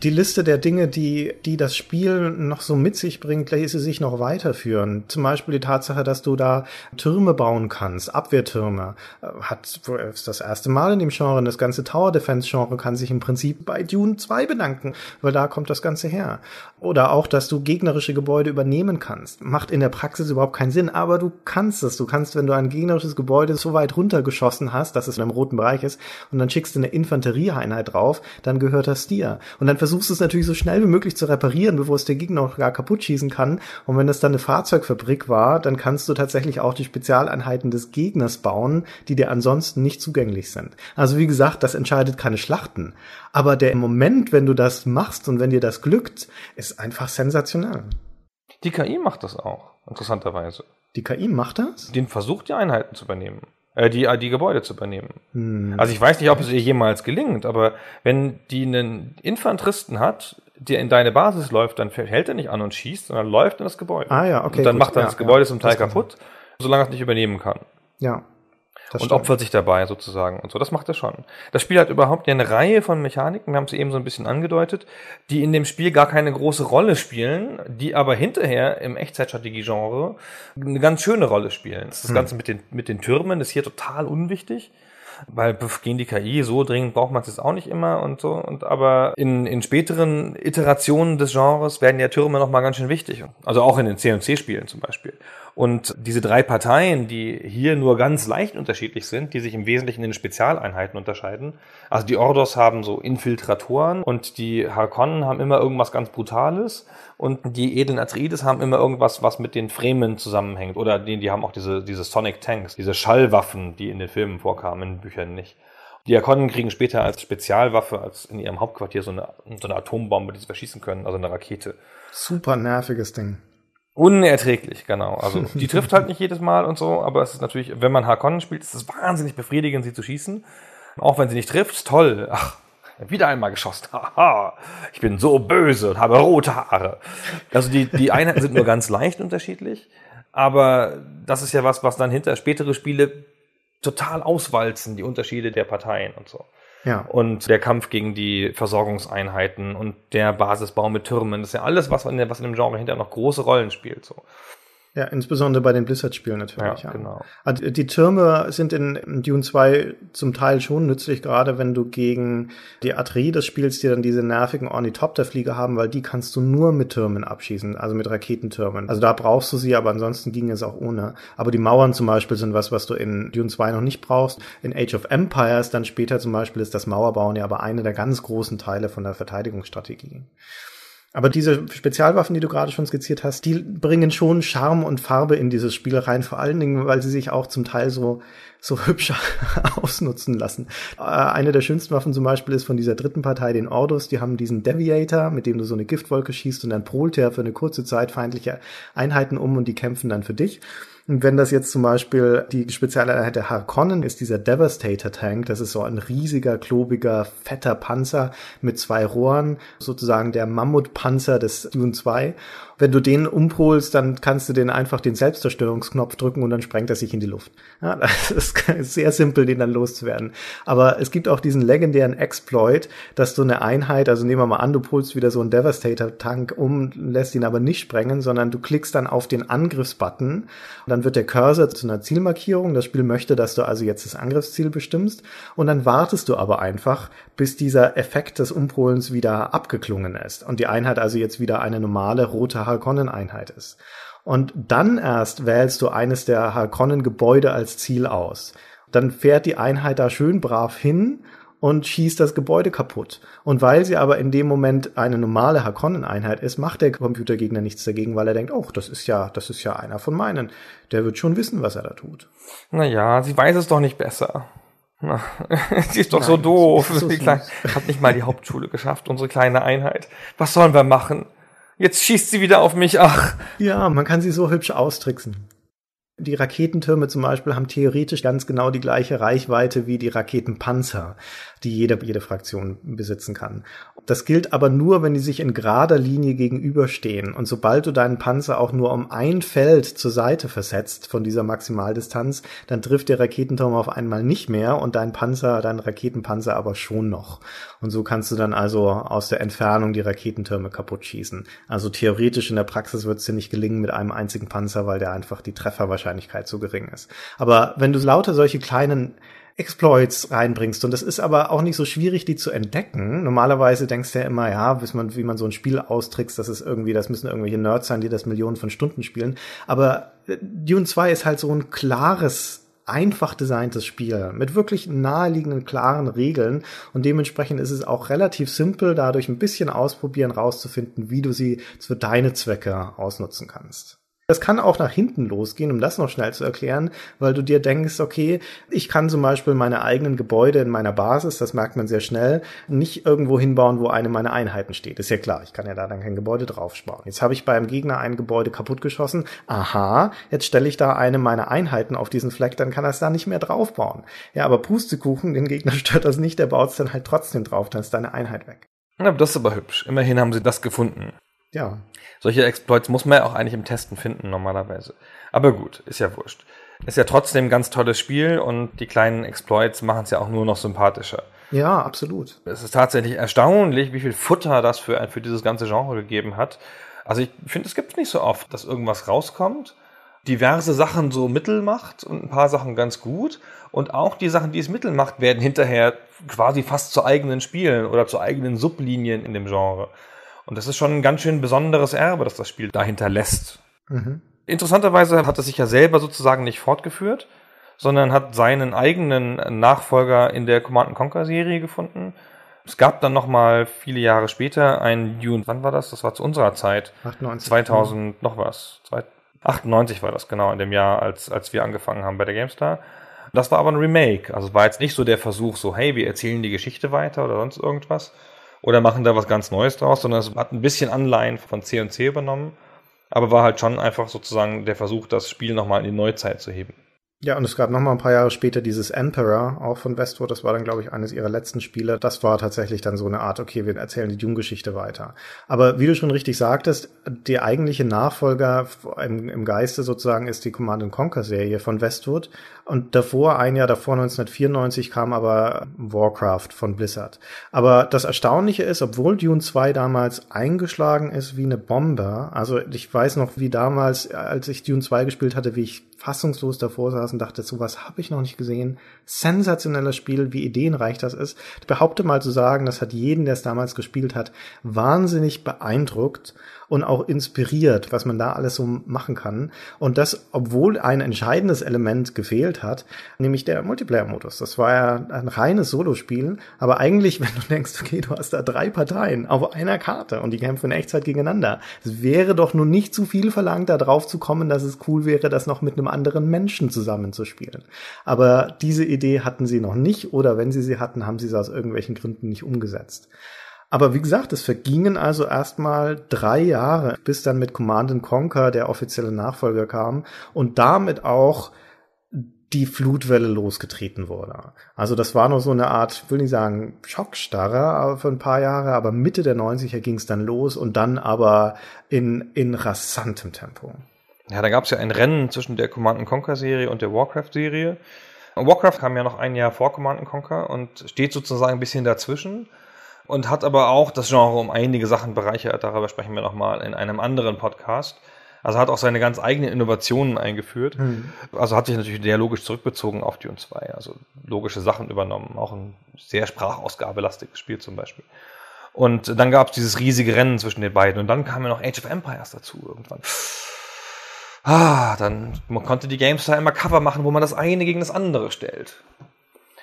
Die Liste der Dinge, die, die das Spiel noch so mit sich bringt, ließe sich noch weiterführen. Zum Beispiel die Tatsache, dass du da Türme bauen kannst, Abwehrtürme. Äh, Hat ist das erste Mal in dem Genre. Das ganze Tower Defense Genre kann sich im Prinzip bei Dune 2 bedanken, weil da kommt das Ganze her. Oder auch, dass du gegnerische Gebäude übernehmen kannst. Macht in der Praxis überhaupt keinen Sinn, aber du kannst es. Du kannst, wenn du ein gegnerisches Gebäude so weit runtergeschossen hast, dass es in einem roten Bereich ist, und dann schickst du eine Infanterieeinheit drauf, dann gehört das dir. Und dann versuchst du es natürlich so schnell wie möglich zu reparieren, bevor es der Gegner auch gar kaputt schießen kann. Und wenn das dann eine Fahrzeugfabrik war, dann kannst du tatsächlich auch die Spezialeinheiten des Gegners bauen, die dir ansonsten nicht zugänglich sind. Also wie gesagt, das entscheidet keine Schlachten. Aber der Moment, wenn du das machst und wenn dir das glückt, ist einfach sensationell. Die KI macht das auch, interessanterweise. Die KI macht das? Den versucht, die Einheiten zu übernehmen. Äh, die, die Gebäude zu übernehmen. Hm. Also ich weiß nicht, ob es ihr jemals gelingt, aber wenn die einen Infanteristen hat, der in deine Basis läuft, dann hält er nicht an und schießt, sondern läuft in das Gebäude. Ah ja, okay. Und dann gut. macht er ja, das Gebäude ja, zum Teil kaputt, solange er es nicht übernehmen kann. Ja. Das und stimmt. opfert sich dabei sozusagen und so. Das macht er schon. Das Spiel hat überhaupt ja eine Reihe von Mechaniken, wir haben es eben so ein bisschen angedeutet, die in dem Spiel gar keine große Rolle spielen, die aber hinterher im Echtzeitstrategie-Genre eine ganz schöne Rolle spielen. Das, Hm. Ganze mit den, mit den Türmen ist hier total unwichtig. Weil gegen die KI so dringend braucht man es jetzt auch nicht immer und so. Und aber in, in späteren Iterationen des Genres werden ja Türme noch mal ganz schön wichtig. Also auch in den C&C-Spielen zum Beispiel. Und diese drei Parteien, die hier nur ganz leicht unterschiedlich sind, die sich im Wesentlichen in den Spezialeinheiten unterscheiden. Also die Ordos haben so Infiltratoren und die Harkonnen haben immer irgendwas ganz Brutales und die edlen Atreides haben immer irgendwas, was mit den Fremen zusammenhängt. Oder die, die haben auch diese, diese Sonic Tanks, diese Schallwaffen, die in den Filmen vorkamen, in den Büchern nicht. Die Harkonnen kriegen später als Spezialwaffe, als in ihrem Hauptquartier so eine, so eine Atombombe, die sie verschießen können, also eine Rakete. Super nerviges Ding. Unerträglich, genau. Also [laughs] die trifft halt nicht jedes Mal und so, aber es ist natürlich, wenn man Harkonnen spielt, ist es wahnsinnig befriedigend, sie zu schießen. Auch wenn sie nicht trifft, toll. Ach, wieder einmal geschossen. [laughs] Haha, ich bin so böse und habe rote Haare. Also die, die Einheiten sind nur ganz leicht unterschiedlich, aber das ist ja was, was dann hinter spätere Spiele total auswalzen, die Unterschiede der Parteien und so. Ja. Und der Kampf gegen die Versorgungseinheiten und der Basisbau mit Türmen, das ist ja alles, was in, der, was in dem Genre hinterher noch große Rollen spielt. So. Ja, insbesondere bei den Blizzard-Spielen natürlich. Ja, Ja, genau. Also die Türme sind in Dune 2 zum Teil schon nützlich, gerade wenn du gegen die Atreides spielst, die dann diese nervigen Ornithopterflieger haben, weil die kannst du nur mit Türmen abschießen, also mit Raketentürmen. Also da brauchst du sie, aber ansonsten ging es auch ohne. Aber die Mauern zum Beispiel sind was, was du in Dune 2 noch nicht brauchst. In Age of Empires dann später zum Beispiel ist das Mauerbauen ja aber eine der ganz großen Teile von der Verteidigungsstrategie. Aber diese Spezialwaffen, die du gerade schon skizziert hast, die bringen schon Charme und Farbe in dieses Spiel rein, vor allen Dingen, weil sie sich auch zum Teil so, so [laughs] hübsch ausnutzen lassen. Äh, eine der schönsten Waffen zum Beispiel ist von dieser dritten Partei, den Ordus, die haben diesen Deviator, mit dem du so eine Giftwolke schießt und dann prolt er für eine kurze Zeit feindliche Einheiten um und die kämpfen dann für dich. Und wenn das jetzt zum Beispiel die Spezialeinheit der Harkonnen ist, dieser Devastator-Tank, das ist so ein riesiger, klobiger, fetter Panzer mit zwei Rohren, sozusagen der Mammutpanzer des Dune 2. Wenn du den umpolst, dann kannst du den einfach den Selbstzerstörungsknopf drücken und dann sprengt er sich in die Luft. Ja, [laughs] das ist sehr simpel, den dann loszuwerden. Aber es gibt auch diesen legendären Exploit, dass du eine Einheit, also nehmen wir mal an, du polst wieder so einen Devastator-Tank um, lässt ihn aber nicht sprengen, sondern du klickst dann auf den Angriffsbutton. Dann wird der Cursor zu einer Zielmarkierung. Das Spiel möchte, dass du also jetzt das Angriffsziel bestimmst. Und dann wartest du aber einfach, bis dieser Effekt des Umpolens wieder abgeklungen ist und die Einheit also jetzt wieder eine normale rote Harkonnen-Einheit ist. Und dann erst wählst du eines der Harkonnen-Gebäude als Ziel aus. Dann fährt die Einheit da schön brav hin und schießt das Gebäude kaputt. Und weil sie aber in dem Moment eine normale Harkonnen-Einheit ist, macht der Computergegner nichts dagegen, weil er denkt, oh, das ist ja, das ist ja einer von meinen. Der wird schon wissen, was er da tut. Naja, sie weiß es doch nicht besser. Na, [laughs] sie ist doch Nein, so doof. so. Kleine, hat nicht mal die Hauptschule geschafft, unsere kleine Einheit. Was sollen wir machen? Jetzt schießt sie wieder auf mich. Ach, Ja, man kann sie so hübsch austricksen. Die Raketentürme zum Beispiel haben theoretisch ganz genau die gleiche Reichweite wie die Raketenpanzer, die jede, jede Fraktion besitzen kann. Das gilt aber nur, wenn die sich in gerader Linie gegenüberstehen. Und sobald du deinen Panzer auch nur um ein Feld zur Seite versetzt von dieser Maximaldistanz, dann trifft der Raketenturm auf einmal nicht mehr und dein Panzer, dein Raketenpanzer aber schon noch. Und so kannst du dann also aus der Entfernung die Raketentürme kaputt schießen. Also theoretisch in der Praxis wird es dir nicht gelingen mit einem einzigen Panzer, weil der einfach die Trefferwahrscheinlichkeit so gering ist. Aber wenn du lauter solche kleinen Exploits reinbringst. Und das ist aber auch nicht so schwierig, die zu entdecken. Normalerweise denkst du ja immer, ja, wie man, wie man so ein Spiel austrickst, das ist irgendwie, das müssen irgendwelche Nerds sein, die das Millionen von Stunden spielen. Aber äh, Dune 2 ist halt so ein klares einfach designtes Spiel mit wirklich naheliegenden, klaren Regeln und dementsprechend ist es auch relativ simpel, dadurch ein bisschen ausprobieren, rauszufinden, wie du sie für deine Zwecke ausnutzen kannst. Das kann auch nach hinten losgehen, um das noch schnell zu erklären, weil du dir denkst, okay, ich kann zum Beispiel meine eigenen Gebäude in meiner Basis, das merkt man sehr schnell, nicht irgendwo hinbauen, wo eine meiner Einheiten steht. Ist ja klar, ich kann ja da dann kein Gebäude draufbauen. Jetzt habe ich beim Gegner ein Gebäude kaputtgeschossen. Aha, jetzt stelle ich da eine meiner Einheiten auf diesen Fleck, dann kann er es da nicht mehr draufbauen. Ja, aber Pustekuchen, den Gegner [laughs] stört das nicht, der baut es dann halt trotzdem drauf, dann ist deine Einheit weg. Ja, das ist aber hübsch. Immerhin haben sie das gefunden. Ja, Solche Exploits muss man ja auch eigentlich im Testen finden, normalerweise. Aber gut, ist ja wurscht. Ist ja trotzdem ein ganz tolles Spiel und die kleinen Exploits machen es ja auch nur noch sympathischer. ja, absolut. Es ist tatsächlich erstaunlich, wie viel Futter das für, für dieses ganze Genre gegeben hat. Also ich finde, es gibt nicht so oft, dass irgendwas rauskommt, diverse Sachen so mittel macht und ein paar Sachen ganz gut. Und auch die Sachen, die es mittel macht, werden hinterher quasi fast zu eigenen Spielen oder zu eigenen Sublinien in dem Genre. Und das ist schon ein ganz schön besonderes Erbe, das das Spiel dahinter lässt. Mhm. Interessanterweise hat es sich ja selber sozusagen nicht fortgeführt, sondern hat seinen eigenen Nachfolger in der Command Conquer Serie gefunden. Es gab dann noch mal viele Jahre später ein Dune, wann war das? Das war zu unserer Zeit. 98. 2000 noch was. Zwei- 98 war das genau in dem Jahr, als, als wir angefangen haben bei der GameStar. Das war aber ein Remake. Also war jetzt nicht so der Versuch, so, hey, wir erzählen die Geschichte weiter oder sonst irgendwas. Oder machen da was ganz Neues draus, sondern es hat ein bisschen Anleihen von C&C übernommen. Aber war halt schon einfach sozusagen der Versuch, das Spiel nochmal in die Neuzeit zu heben. Ja, und es gab noch mal ein paar Jahre später dieses Emperor, auch von Westwood. Das war dann, glaube ich, eines ihrer letzten Spiele. Das war tatsächlich dann so eine Art, okay, wir erzählen die Dune-Geschichte weiter. Aber wie du schon richtig sagtest, der eigentliche Nachfolger im, im Geiste sozusagen ist die Command Conquer-Serie von Westwood. Und davor, ein Jahr davor, 1994, kam aber Warcraft von Blizzard. Aber das Erstaunliche ist, obwohl Dune 2 damals eingeschlagen ist wie eine Bombe, also ich weiß noch, wie damals, als ich Dune 2 gespielt hatte, wie ich fassungslos davor saß und dachte, sowas habe ich noch nicht gesehen. Sensationelles Spiel, wie ideenreich das ist. Ich behaupte mal zu sagen, das hat jeden, der es damals gespielt hat, wahnsinnig beeindruckt und auch inspiriert, was man da alles so machen kann. Und das, obwohl ein entscheidendes Element gefehlt hat, nämlich der Multiplayer-Modus. Das war ja ein reines Solospiel, aber eigentlich, [laughs] wenn du denkst, okay, du hast da drei Parteien auf einer Karte und die kämpfen in Echtzeit gegeneinander. Es wäre doch nur nicht zu viel verlangt, da drauf zu kommen, dass es cool wäre, das noch mit einem anderen Menschen zusammenzuspielen. Aber diese Idee hatten sie noch nicht oder wenn sie sie hatten, haben sie sie aus irgendwelchen Gründen nicht umgesetzt. Aber wie gesagt, es vergingen also erstmal drei Jahre, bis dann mit Command Conquer der offizielle Nachfolger kam und damit auch die Flutwelle losgetreten wurde. Also das war noch so eine Art, will nicht sagen Schockstarre für ein paar Jahre, aber Mitte der 90er ging es dann los und dann aber in, in rasantem Tempo. Ja, da gab es ja ein Rennen zwischen der Command Conquer Serie und der Warcraft Serie. Warcraft kam ja noch ein Jahr vor Command Conquer und steht sozusagen ein bisschen dazwischen und hat aber auch das Genre um einige Sachen bereichert. Darüber sprechen wir nochmal in einem anderen Podcast. Also hat auch seine ganz eigenen Innovationen eingeführt. Mhm. Also hat sich natürlich dialogisch zurückbezogen auf Dune 2. Also logische Sachen übernommen. Auch ein sehr sprachausgabelastiges Spiel zum Beispiel. Und dann gab es dieses riesige Rennen zwischen den beiden. Und dann kam ja noch Age of Empires dazu irgendwann. Ah, dann man konnte die GameStar immer Cover machen, wo man das eine gegen das andere stellt.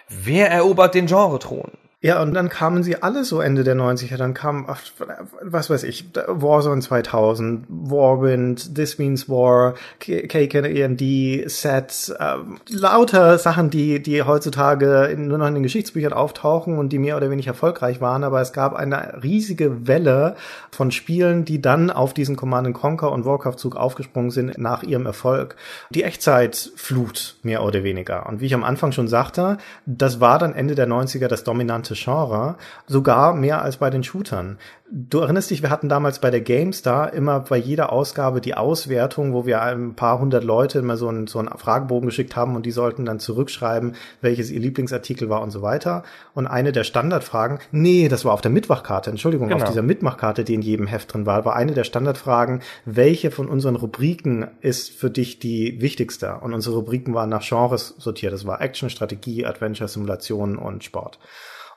Wer erobert den Genre-Thron? Ja, und dann kamen sie alle so Ende der 90er. Dann kam, was weiß ich, Warzone 2000, Warwind, This Means War, E&D, Sets, äh, lauter Sachen, die, die heutzutage in, nur noch in den Geschichtsbüchern auftauchen und die mehr oder weniger erfolgreich waren. Aber es gab eine riesige Welle von Spielen, die dann auf diesen Command Conquer und Warcraft-Zug aufgesprungen sind nach ihrem Erfolg. Die Echtzeitflut, mehr oder weniger. Und wie ich am Anfang schon sagte, das war dann Ende der 90er das dominante dominante Genre, sogar mehr als bei den Shootern. Du erinnerst dich, wir hatten damals bei der GameStar immer bei jeder Ausgabe die Auswertung, wo wir ein paar hundert Leute immer so einen, so einen Fragebogen geschickt haben und die sollten dann zurückschreiben, welches ihr Lieblingsartikel war und so weiter. Und eine der Standardfragen, nee, das war auf der Mitmachkarte, Entschuldigung, genau. auf dieser Mitmachkarte, die in jedem Heft drin war, war eine der Standardfragen, welche von unseren Rubriken ist für dich die wichtigste? Und unsere Rubriken waren nach Genres sortiert. Das war Action, Strategie, Adventure, Simulation und Sport.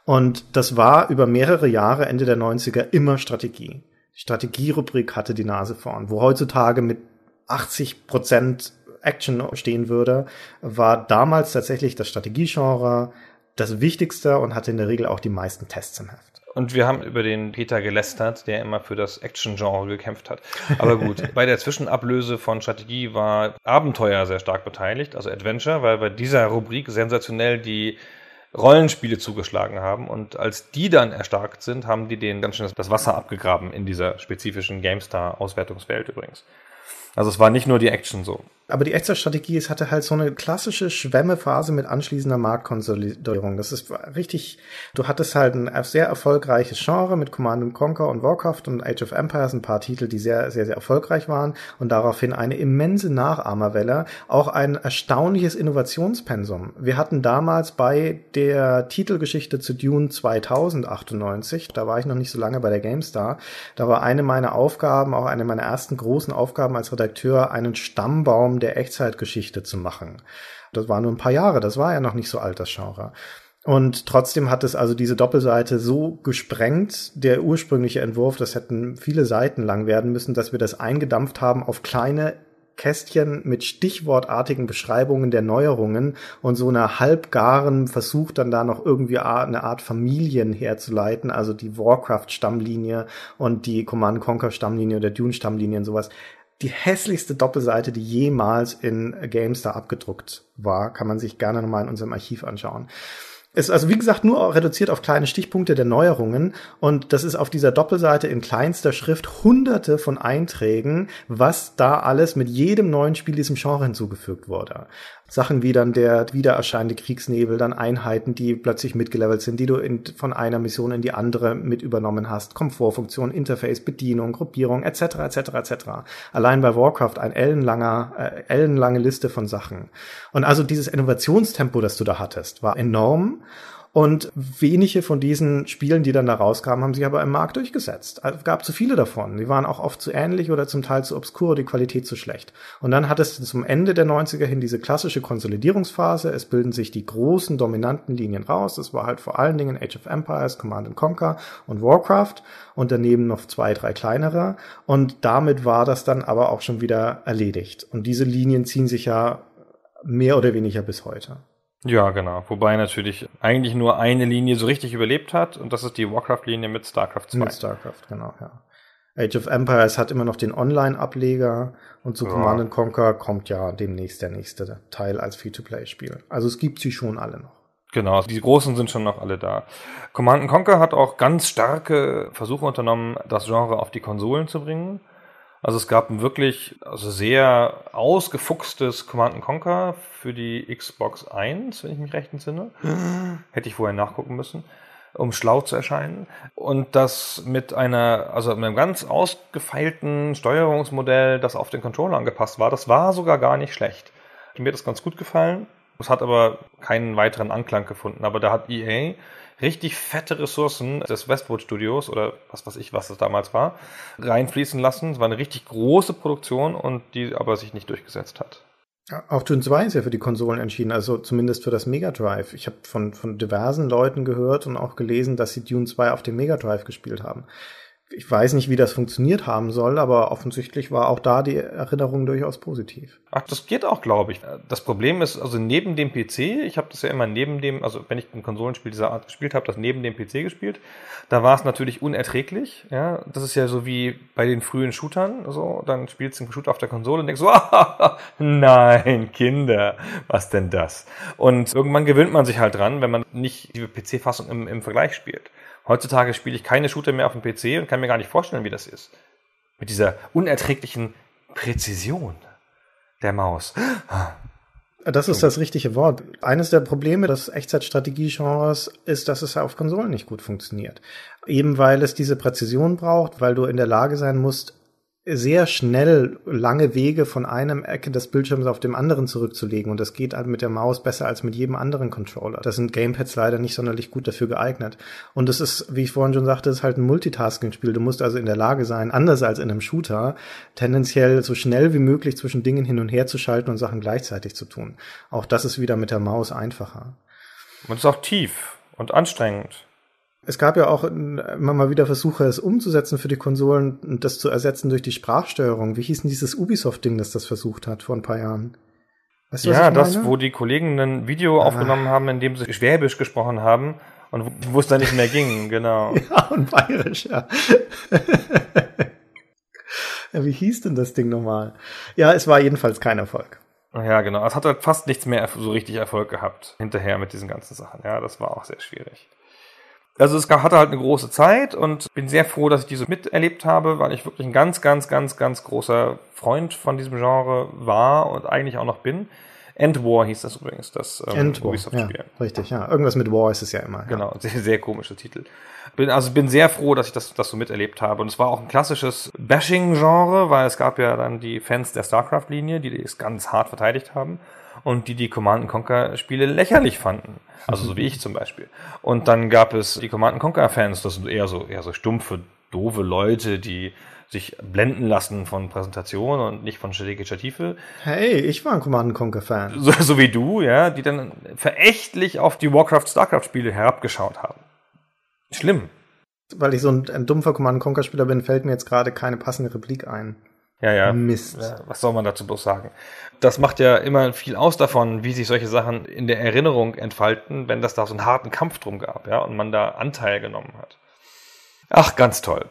Und das war über mehrere Jahre, Ende der 90er, immer Strategie. Die Strategierubrik hatte die Nase vorn. Wo heutzutage mit 80 Prozent Action stehen würde, war damals tatsächlich das Strategiegenre das Wichtigste und hatte in der Regel auch die meisten Tests im Heft. Und wir haben über den Peter gelästert, der immer für das Action-Genre gekämpft hat. Aber gut, [laughs] bei der Zwischenablöse von Strategie war Abenteuer sehr stark beteiligt, also Adventure, weil bei dieser Rubrik sensationell die Rollenspiele zugeschlagen haben. Und als die dann erstarkt sind, haben die denen ganz schön das Wasser abgegraben in dieser spezifischen GameStar-Auswertungswelt übrigens. Also es war nicht nur die Action so. Aber die Echtzeitstrategie, es hatte halt so eine klassische Schwemmephase mit anschließender Marktkonsolidierung. Das ist richtig, du hattest halt ein sehr erfolgreiches Genre mit Command Conquer und Warcraft und Age of Empires, ein paar Titel, die sehr, sehr, sehr erfolgreich waren und daraufhin eine immense Nachahmerwelle, auch ein erstaunliches Innovationspensum. Wir hatten damals bei der Titelgeschichte zu Dune 2098, da war ich noch nicht so lange bei der GameStar, da war eine meiner Aufgaben, auch eine meiner ersten großen Aufgaben als Redakteur, einen Stammbaum der Echtzeitgeschichte zu machen. Das war nur ein paar Jahre, das war ja noch nicht so alt, das Genre. Und trotzdem hat es also diese Doppelseite so gesprengt, der ursprüngliche Entwurf, das hätten viele Seiten lang werden müssen, dass wir das eingedampft haben auf kleine Kästchen mit stichwortartigen Beschreibungen der Neuerungen und so einer halbgaren Versuch dann da noch irgendwie eine Art Familien herzuleiten, also die Warcraft-Stammlinie und die Command Conquer-Stammlinie oder Dune-Stammlinie und sowas die hässlichste Doppelseite, die jemals in GameStar abgedruckt war. Kann man sich gerne nochmal in unserem Archiv anschauen. Ist also wie gesagt nur reduziert auf kleine Stichpunkte der Neuerungen und das ist auf dieser Doppelseite in kleinster Schrift hunderte von Einträgen, was da alles mit jedem neuen Spiel diesem Genre hinzugefügt wurde. Sachen wie dann der wiedererscheinende Kriegsnebel, dann Einheiten, die plötzlich mitgelevelt sind, die du in, von einer Mission in die andere mit übernommen hast, Komfortfunktion, Interface, Bedienung, Gruppierung, etc., etc., etc. Allein bei Warcraft ein ellenlanger, äh, ellenlange Liste von Sachen. Und also dieses Innovationstempo, das du da hattest, war enorm. Und wenige von diesen Spielen, die dann da rauskamen, haben sich aber im Markt durchgesetzt. Also gab zu viele davon. Die waren auch oft zu ähnlich oder zum Teil zu obskur, die Qualität zu schlecht. Und dann hattest du zum Ende der 90er hin diese klassische Konsolidierungsphase. Es bilden sich die großen, dominanten Linien raus. Das war halt vor allen Dingen Age of Empires, Command Conquer und Warcraft und daneben noch zwei, drei kleinere. Und damit war das dann aber auch schon wieder erledigt. Und diese Linien ziehen sich ja mehr oder weniger bis heute. Ja, genau. Wobei natürlich eigentlich nur eine Linie so richtig überlebt hat und das ist die Warcraft-Linie mit StarCraft 2. Mit StarCraft, genau, ja. Age of Empires hat immer noch den Online-Ableger und zu ja. Command Conquer kommt ja demnächst der nächste Teil als Free-to-Play-Spiel. Also es gibt sie schon alle noch. Genau, die großen sind schon noch alle da. Command Conquer hat auch ganz starke Versuche unternommen, das Genre auf die Konsolen zu bringen. Also es gab ein wirklich also sehr ausgefuchstes Command Conquer für die Xbox 1, wenn ich mich recht entsinne. Hätte ich vorher nachgucken müssen, um schlau zu erscheinen. Und das mit einer, also mit einem ganz ausgefeilten Steuerungsmodell, das auf den Controller angepasst war, das war sogar gar nicht schlecht. Mir hat das ganz gut gefallen. Es hat aber keinen weiteren Anklang gefunden. Aber da hat EA richtig fette Ressourcen des Westwood Studios oder was weiß ich, was es damals war, reinfließen lassen. Es war eine richtig große Produktion und die aber sich nicht durchgesetzt hat. Auch Dune 2 ist ja für die Konsolen entschieden, also zumindest für das Mega Drive. Ich habe von, von diversen Leuten gehört und auch gelesen, dass sie Dune 2 auf dem Mega Drive gespielt haben ich weiß nicht, wie das funktioniert haben soll, aber offensichtlich war auch da die Erinnerung durchaus positiv. Ach, das geht auch, glaube ich. Das Problem ist, also neben dem PC, ich habe das ja immer neben dem, also wenn ich ein Konsolenspiel dieser Art gespielt habe, das neben dem PC gespielt, da war es natürlich unerträglich. Ja, das ist ja so wie bei den frühen Shootern, so dann spielst du einen Shooter auf der Konsole und denkst so, ah, [laughs] nein, Kinder, was denn das? Und irgendwann gewöhnt man sich halt dran, wenn man nicht die PC-Fassung im, im Vergleich spielt. Heutzutage spiele ich keine Shooter mehr auf dem PC und kann mir gar nicht vorstellen, wie das ist. Mit dieser unerträglichen Präzision der Maus. Das ist das richtige Wort. Eines der Probleme des Echtzeitstrategie-Genres ist, dass es auf Konsolen nicht gut funktioniert. Eben weil es diese Präzision braucht, weil du in der Lage sein musst, sehr schnell lange Wege von einem Ecke des Bildschirms auf dem anderen zurückzulegen und das geht halt mit der Maus besser als mit jedem anderen Controller. Da sind Gamepads leider nicht sonderlich gut dafür geeignet. Und es ist, wie ich vorhin schon sagte, ist halt ein Multitasking-Spiel. Du musst also in der Lage sein, anders als in einem Shooter, tendenziell so schnell wie möglich zwischen Dingen hin und her zu schalten und Sachen gleichzeitig zu tun. Auch das ist wieder mit der Maus einfacher. Und es ist auch tief und anstrengend. Es gab ja auch immer mal wieder Versuche, es umzusetzen für die Konsolen und das zu ersetzen durch die Sprachsteuerung. Wie hieß denn dieses Ubisoft-Ding, das das versucht hat vor ein paar Jahren? Weißt du, ja, das, wo die Kollegen ein Video ah. aufgenommen haben, in dem sie Schwäbisch gesprochen haben und wo es dann nicht mehr ging, [laughs] genau. ja, und Bayerisch, ja. [laughs] ja. Wie hieß denn das Ding nochmal? Ja, es war jedenfalls kein Erfolg. Ja, genau. Es hat halt fast nichts mehr so richtig Erfolg gehabt hinterher mit diesen ganzen Sachen. Ja, das war auch sehr schwierig. Also es hatte halt eine große Zeit und bin sehr froh, dass ich diese miterlebt habe, weil ich wirklich ein ganz, ganz, ganz, ganz großer Freund von diesem Genre war und eigentlich auch noch bin. End War hieß das übrigens, das ähm, End Ubisoft-Spiel. Ja, richtig, ja. Irgendwas mit War ist es ja immer. Genau, ja. sehr, sehr komischer Titel. Bin, also bin sehr froh, dass ich das, das so miterlebt habe. Und es war auch ein klassisches Bashing-Genre, weil es gab ja dann die Fans der StarCraft-Linie, die es ganz hart verteidigt haben und die die Command Conquer Spiele lächerlich fanden. Also so wie ich zum Beispiel. Und dann gab es die Command Conquer Fans, das sind eher so, eher so stumpfe, doofe Leute, die sich blenden lassen von Präsentationen und nicht von strategischer Tiefe. Hey, ich war ein Command Conquer Fan. So, so wie du, ja, die dann verächtlich auf die Warcraft Starcraft Spiele herabgeschaut haben. Schlimm. Weil ich so ein, ein dumpfer Command Conquer Spieler bin, fällt mir jetzt gerade keine passende Replik ein. Ja, ja. Mist. Was soll man dazu bloß sagen? Das macht ja immer viel aus davon, wie sich solche Sachen in der Erinnerung entfalten, wenn das da so einen harten Kampf drum gab, ja, und man da Anteil genommen hat. Ach, ganz toll.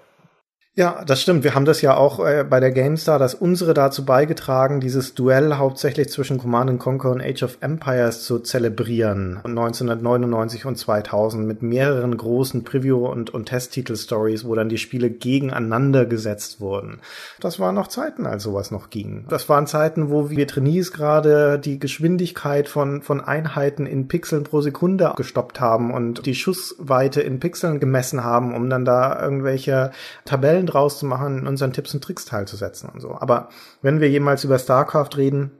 Ja, das stimmt. Wir haben das ja auch äh, bei der GameStar, dass unsere dazu beigetragen, dieses Duell hauptsächlich zwischen Command Conquer und Age of Empires zu zelebrieren. 1999 und 2000 mit mehreren großen Preview- und, und Testtitel-Stories, wo dann die Spiele gegeneinander gesetzt wurden. Das waren noch Zeiten, als sowas noch ging. Das waren Zeiten, wo wir Trainees gerade die Geschwindigkeit von, von Einheiten in Pixeln pro Sekunde gestoppt haben und die Schussweite in Pixeln gemessen haben, um dann da irgendwelche Tabellen draus zu machen, in unseren Tipps und Tricks teilzusetzen und so. Aber wenn wir jemals über StarCraft reden,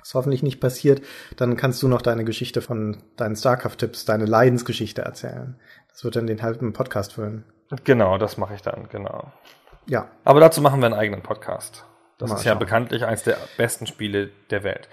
was hoffentlich nicht passiert, dann kannst du noch deine Geschichte von deinen StarCraft-Tipps, deine Leidensgeschichte erzählen. Das wird dann den halben Podcast füllen. Genau, das mache ich dann, genau. Ja. Aber dazu machen wir einen eigenen Podcast. Das Mal ist ja schauen. bekanntlich eines der besten Spiele der Welt.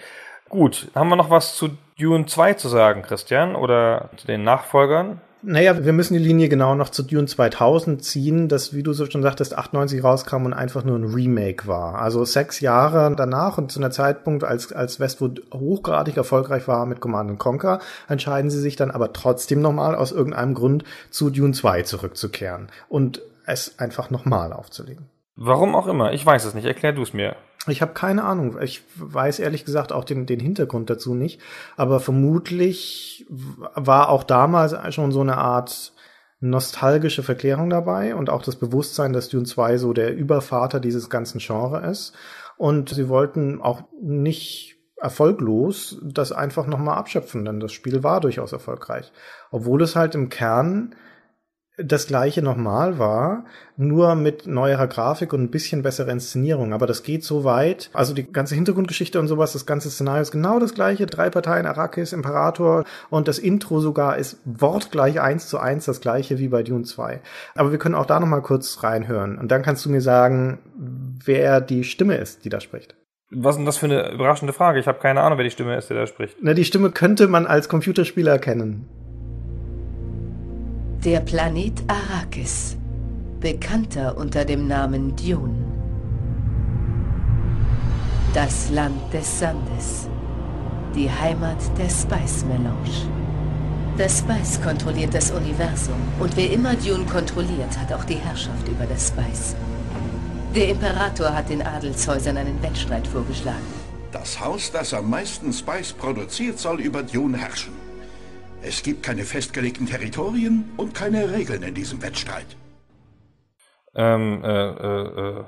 Gut, haben wir noch was zu Dune 2 zu sagen, Christian? Oder zu den Nachfolgern? Naja, wir müssen die Linie genau noch zu Dune 2000 ziehen, das, wie du so schon sagtest, 98 rauskam und einfach nur ein Remake war. Also sechs Jahre danach und zu einer Zeitpunkt, als, als Westwood hochgradig erfolgreich war mit Command Conquer, entscheiden sie sich dann aber trotzdem nochmal aus irgendeinem Grund zu Dune 2 zurückzukehren und es einfach nochmal aufzulegen. Warum auch immer, ich weiß es nicht. Erklär du es mir. Ich habe keine Ahnung. Ich weiß ehrlich gesagt auch den, den Hintergrund dazu nicht. Aber vermutlich war auch damals schon so eine Art nostalgische Verklärung dabei und auch das Bewusstsein, dass Dune 2 so der Übervater dieses ganzen Genres ist. Und sie wollten auch nicht erfolglos das einfach nochmal abschöpfen, denn das Spiel war durchaus erfolgreich. Obwohl es halt im Kern das gleiche nochmal war, nur mit neuerer Grafik und ein bisschen besserer Inszenierung. Aber das geht so weit. Also die ganze Hintergrundgeschichte und sowas, das ganze Szenario ist genau das gleiche. Drei Parteien, Arrakis, Imperator und das Intro sogar ist wortgleich eins zu eins das gleiche wie bei Dune 2. Aber wir können auch da nochmal kurz reinhören. Und dann kannst du mir sagen, wer die Stimme ist, die da spricht. Was ist denn das für eine überraschende Frage? Ich habe keine Ahnung, wer die Stimme ist, der da spricht. Na, die Stimme könnte man als Computerspieler kennen. Der Planet Arrakis, bekannter unter dem Namen Dune. Das Land des Sandes, die Heimat der Spice Melange. Das Spice kontrolliert das Universum und wer immer Dune kontrolliert, hat auch die Herrschaft über das Spice. Der Imperator hat den Adelshäusern einen Wettstreit vorgeschlagen. Das Haus, das am meisten Spice produziert, soll über Dune herrschen. Es gibt keine festgelegten Territorien und keine Regeln in diesem Wettstreit. Ähm, äh, äh, äh.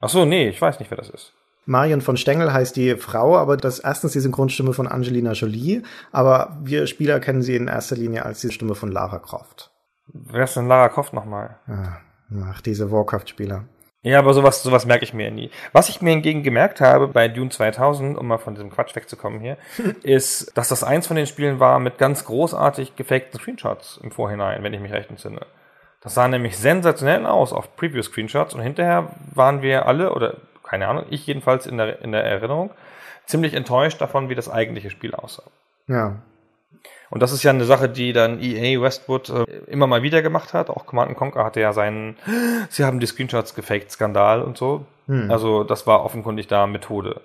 Ach so, nee, ich weiß nicht, wer das ist. Marion von Stengel heißt die Frau, aber das ist erstens die Synchronstimme von Angelina Jolie, aber wir Spieler kennen sie in erster Linie als die Stimme von Lara Croft. Wer ist denn Lara Croft nochmal? Ah, Ach, diese Warcraft-Spieler. Ja, aber sowas, sowas merke ich mir nie. Was ich mir hingegen gemerkt habe bei Dune 2000, um mal von diesem Quatsch wegzukommen hier, [laughs] ist, dass das eins von den Spielen war mit ganz großartig gefakten Screenshots im Vorhinein, wenn ich mich recht entsinne. Das sah nämlich sensationell aus auf Preview-Screenshots und hinterher waren wir alle, oder keine Ahnung, ich jedenfalls in der, in der Erinnerung, ziemlich enttäuscht davon, wie das eigentliche Spiel aussah. Ja. Und das ist ja eine Sache, die dann EA Westwood äh, immer mal wieder gemacht hat. Auch Command Conquer hatte ja seinen, [gasps] sie haben die Screenshots gefaked Skandal und so. Hm. Also das war offenkundig da Methode.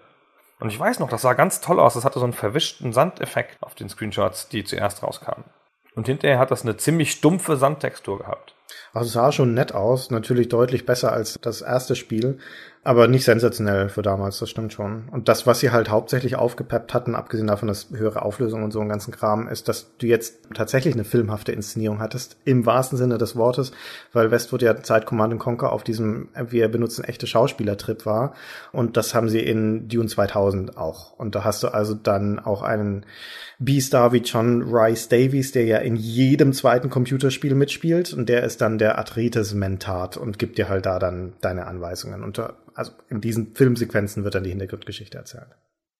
Und ich weiß noch, das sah ganz toll aus. Das hatte so einen verwischten Sandeffekt auf den Screenshots, die zuerst rauskamen. Und hinterher hat das eine ziemlich stumpfe Sandtextur gehabt. Also es sah schon nett aus, natürlich deutlich besser als das erste Spiel, aber nicht sensationell für damals, das stimmt schon. Und das, was sie halt hauptsächlich aufgepeppt hatten, abgesehen davon, dass höhere Auflösung und so einen ganzen Kram, ist, dass du jetzt tatsächlich eine filmhafte Inszenierung hattest, im wahrsten Sinne des Wortes, weil Westwood ja Zeit Command Conquer auf diesem wir benutzen echte Schauspieler-Trip war. Und das haben sie in Dune 2000 auch. Und da hast du also dann auch einen B-Star wie John Rice Davies, der ja in jedem zweiten Computerspiel mitspielt und der ist dann der Atreides-Mentat und gibt dir halt da dann deine Anweisungen. Und also in diesen Filmsequenzen wird dann die Hintergrundgeschichte erzählt.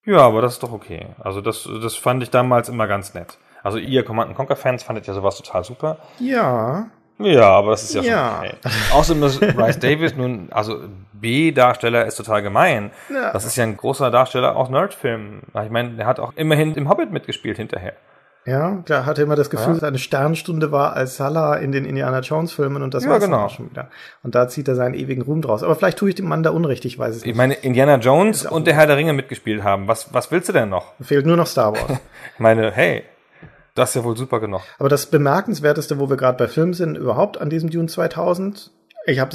Ja, aber das ist doch okay. Also das, das fand ich damals immer ganz nett. Also ihr Command Conquer Fans fandet ja sowas total super. Ja. Ja, aber das ist ja, Ja. schon okay. Außerdem ist Rice Davis nun, also B-Darsteller ist total gemein. Ja. Das ist ja ein großer Darsteller aus Nerdfilmen. Ich meine, er hat auch immerhin im Hobbit mitgespielt hinterher. Ja, da hatte immer das Gefühl, Ja. dass eine Sternstunde war als Salah in den Indiana Jones Filmen und das Ja, war's genau. schon wieder. Und da zieht er seinen ewigen Ruhm draus. Aber vielleicht tue ich dem Mann da Unrecht, ich weiß es nicht. Ich meine, Indiana Jones und der Herr der Ringe mitgespielt haben. Was, was willst du denn noch? Fehlt nur noch Star Wars. [laughs] Ich meine, hey, das ist ja wohl super genug. Aber das Bemerkenswerteste, wo wir gerade bei Film sind, überhaupt an diesem Dune 2000, Ich habe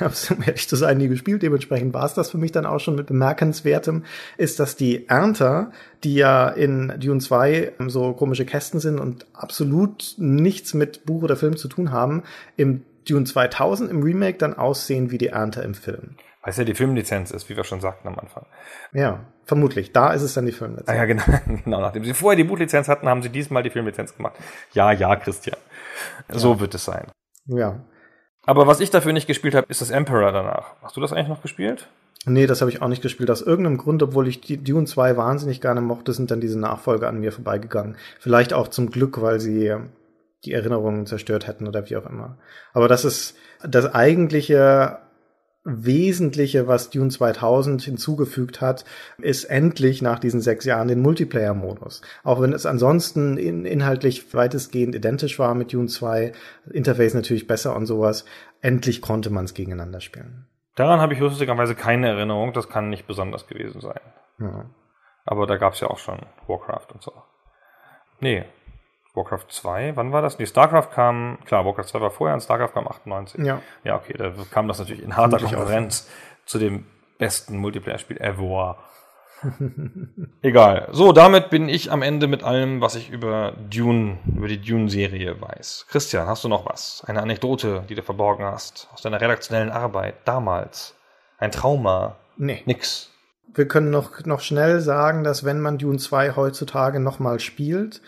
es, [laughs] um ehrlich zu sein, nie gespielt. Dementsprechend war es das für mich dann auch schon mit bemerkenswertem, ist, dass die Ernter, die ja in Dune 2 so komische Kästen sind und absolut nichts mit Buch oder Film zu tun haben, im Dune 2000 im Remake dann aussehen wie die Ernte im Film. Weil es ja die Filmlizenz ist, wie wir schon sagten am Anfang. Ja, vermutlich. Da ist es dann die Filmlizenz. Ah ja, genau. [laughs] genau. Nachdem sie vorher die Buchlizenz hatten, haben sie diesmal die Filmlizenz gemacht. Ja, ja, Christian. So ja. wird es sein. Ja. Aber was ich dafür nicht gespielt habe, ist das Emperor danach. Hast du das eigentlich noch gespielt? Nee, das habe ich auch nicht gespielt. Aus irgendeinem Grund, obwohl ich die Dune 2 wahnsinnig gerne mochte, sind dann diese Nachfolger an mir vorbeigegangen. Vielleicht auch zum Glück, weil sie die Erinnerungen zerstört hätten oder wie auch immer. Aber das ist das eigentliche Wesentliche, was Dune 2000 hinzugefügt hat, ist endlich nach diesen sechs Jahren den Multiplayer-Modus. Auch wenn es ansonsten in, inhaltlich weitestgehend identisch war mit Dune 2, Interface natürlich besser und sowas, endlich konnte man es gegeneinander spielen. Daran habe ich lustigerweise keine Erinnerung, das kann nicht besonders gewesen sein. Ja. Aber da gab es ja auch schon Warcraft und so. Nee, Warcraft 2, wann war das? Nee, StarCraft kam, klar, Warcraft 2 war vorher und StarCraft kam 98. Ja. Ja, okay, da kam das natürlich in harter Konkurrenz zu dem besten Multiplayer-Spiel ever. [laughs] Egal. So, damit bin ich am Ende mit allem, was ich über Dune, über die Dune-Serie weiß. Christian, hast du noch was? Eine Anekdote, die du verborgen hast? Aus deiner redaktionellen Arbeit damals? Ein Trauma? Nee. Nix. Wir können noch, noch schnell sagen, dass wenn man Dune 2 heutzutage nochmal spielt,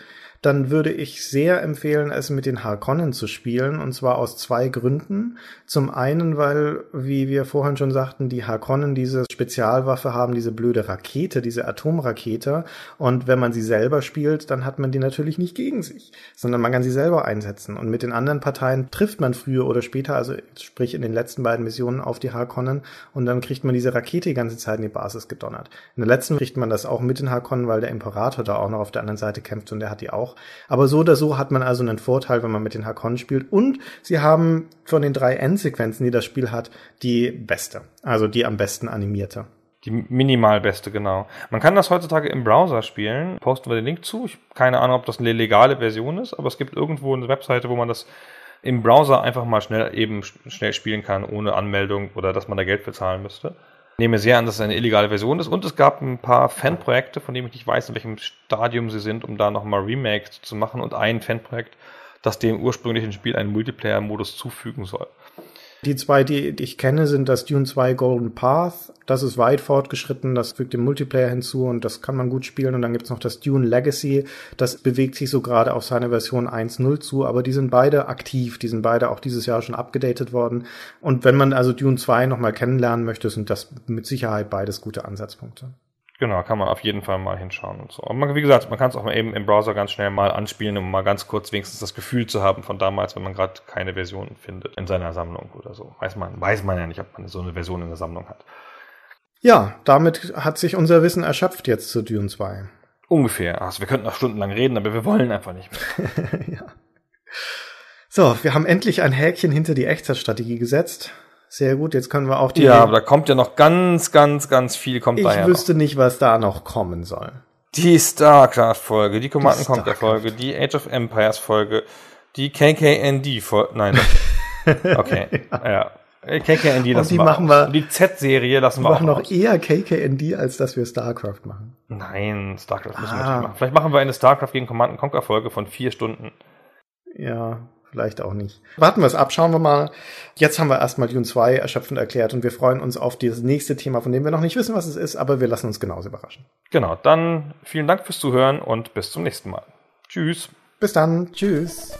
dann würde ich sehr empfehlen, es mit den Harkonnen zu spielen, und zwar aus zwei Gründen. Zum einen, weil, wie wir vorhin schon sagten, die Harkonnen diese Spezialwaffe haben, diese blöde Rakete, diese Atomrakete, und wenn man sie selber spielt, dann hat man die natürlich nicht gegen sich, sondern man kann sie selber einsetzen. Und mit den anderen Parteien trifft man früher oder später, also sprich in den letzten beiden Missionen auf die Harkonnen, und dann kriegt man diese Rakete die ganze Zeit in die Basis gedonnert. In der letzten kriegt man das auch mit den Harkonnen, weil der Imperator da auch noch auf der anderen Seite kämpft und der hat die auch. Aber so oder so hat man also einen Vorteil, wenn man mit den Hakon spielt. Und sie haben von den drei Endsequenzen, die das Spiel hat, die beste. Also die am besten animierte. Die minimal beste, genau. Man kann das heutzutage im Browser spielen. Posten wir den Link zu. Ich keine Ahnung, ob das eine legale Version ist, aber es gibt irgendwo eine Webseite, wo man das im Browser einfach mal schnell eben schnell spielen kann, ohne Anmeldung oder dass man da Geld bezahlen müsste nehme sehr an, dass es eine illegale Version ist. Und es gab ein paar Fanprojekte, von denen ich nicht weiß, in welchem Stadium sie sind, um da nochmal Remakes zu machen. Und ein Fanprojekt, das dem ursprünglichen Spiel einen Multiplayer-Modus zufügen soll. Die zwei, die ich kenne, sind das Dune 2 Golden Path. Das ist weit fortgeschritten, das fügt den Multiplayer hinzu und das kann man gut spielen. Und dann gibt's noch das Dune Legacy, das bewegt sich so gerade auf seine Version 1.0 zu, aber die sind beide aktiv, die sind beide auch dieses Jahr schon abgedatet worden. Und wenn man also Dune 2 nochmal kennenlernen möchte, sind das mit Sicherheit beides gute Ansatzpunkte. Genau, kann man auf jeden Fall mal hinschauen und so. Und man, wie gesagt, man kann es auch mal eben im Browser ganz schnell mal anspielen, um mal ganz kurz wenigstens das Gefühl zu haben von damals, wenn man gerade keine Version findet in seiner Sammlung oder so. Weiß man, weiß man ja nicht, ob man so eine Version in der Sammlung hat. Ja, damit hat sich unser Wissen erschöpft jetzt zu Dune 2. Ungefähr. Also wir könnten noch stundenlang reden, aber wir wollen einfach nicht mehr. [laughs] ja. So, wir haben endlich ein Häkchen hinter die Echtzeitstrategie gesetzt. Sehr gut, jetzt können wir auch die. Ja, aber da kommt ja noch ganz, ganz, ganz viel kommt ich daher. Ich wüsste noch. nicht, was da noch kommen soll. Die StarCraft-Folge, die Command Conquer-Folge, die Age of Empires-Folge, die KKND-Folge. Nein. [laughs] okay. ja. KKND lassen die wir machen wir. Die Z-Serie lassen wir, wir machen noch eher KKND, als dass wir StarCraft machen. Nein, StarCraft müssen ah. wir nicht machen. Vielleicht machen wir eine StarCraft gegen Command Conquer Folge von vier Stunden. Ja, vielleicht auch nicht. Warten wir es ab, schauen wir mal. Jetzt haben wir erstmal Dune 2 erschöpfend erklärt und wir freuen uns auf das nächste Thema, von dem wir noch nicht wissen, was es ist, aber wir lassen uns genauso überraschen. Genau, dann vielen Dank fürs Zuhören und bis zum nächsten Mal. Tschüss. Bis dann. Tschüss.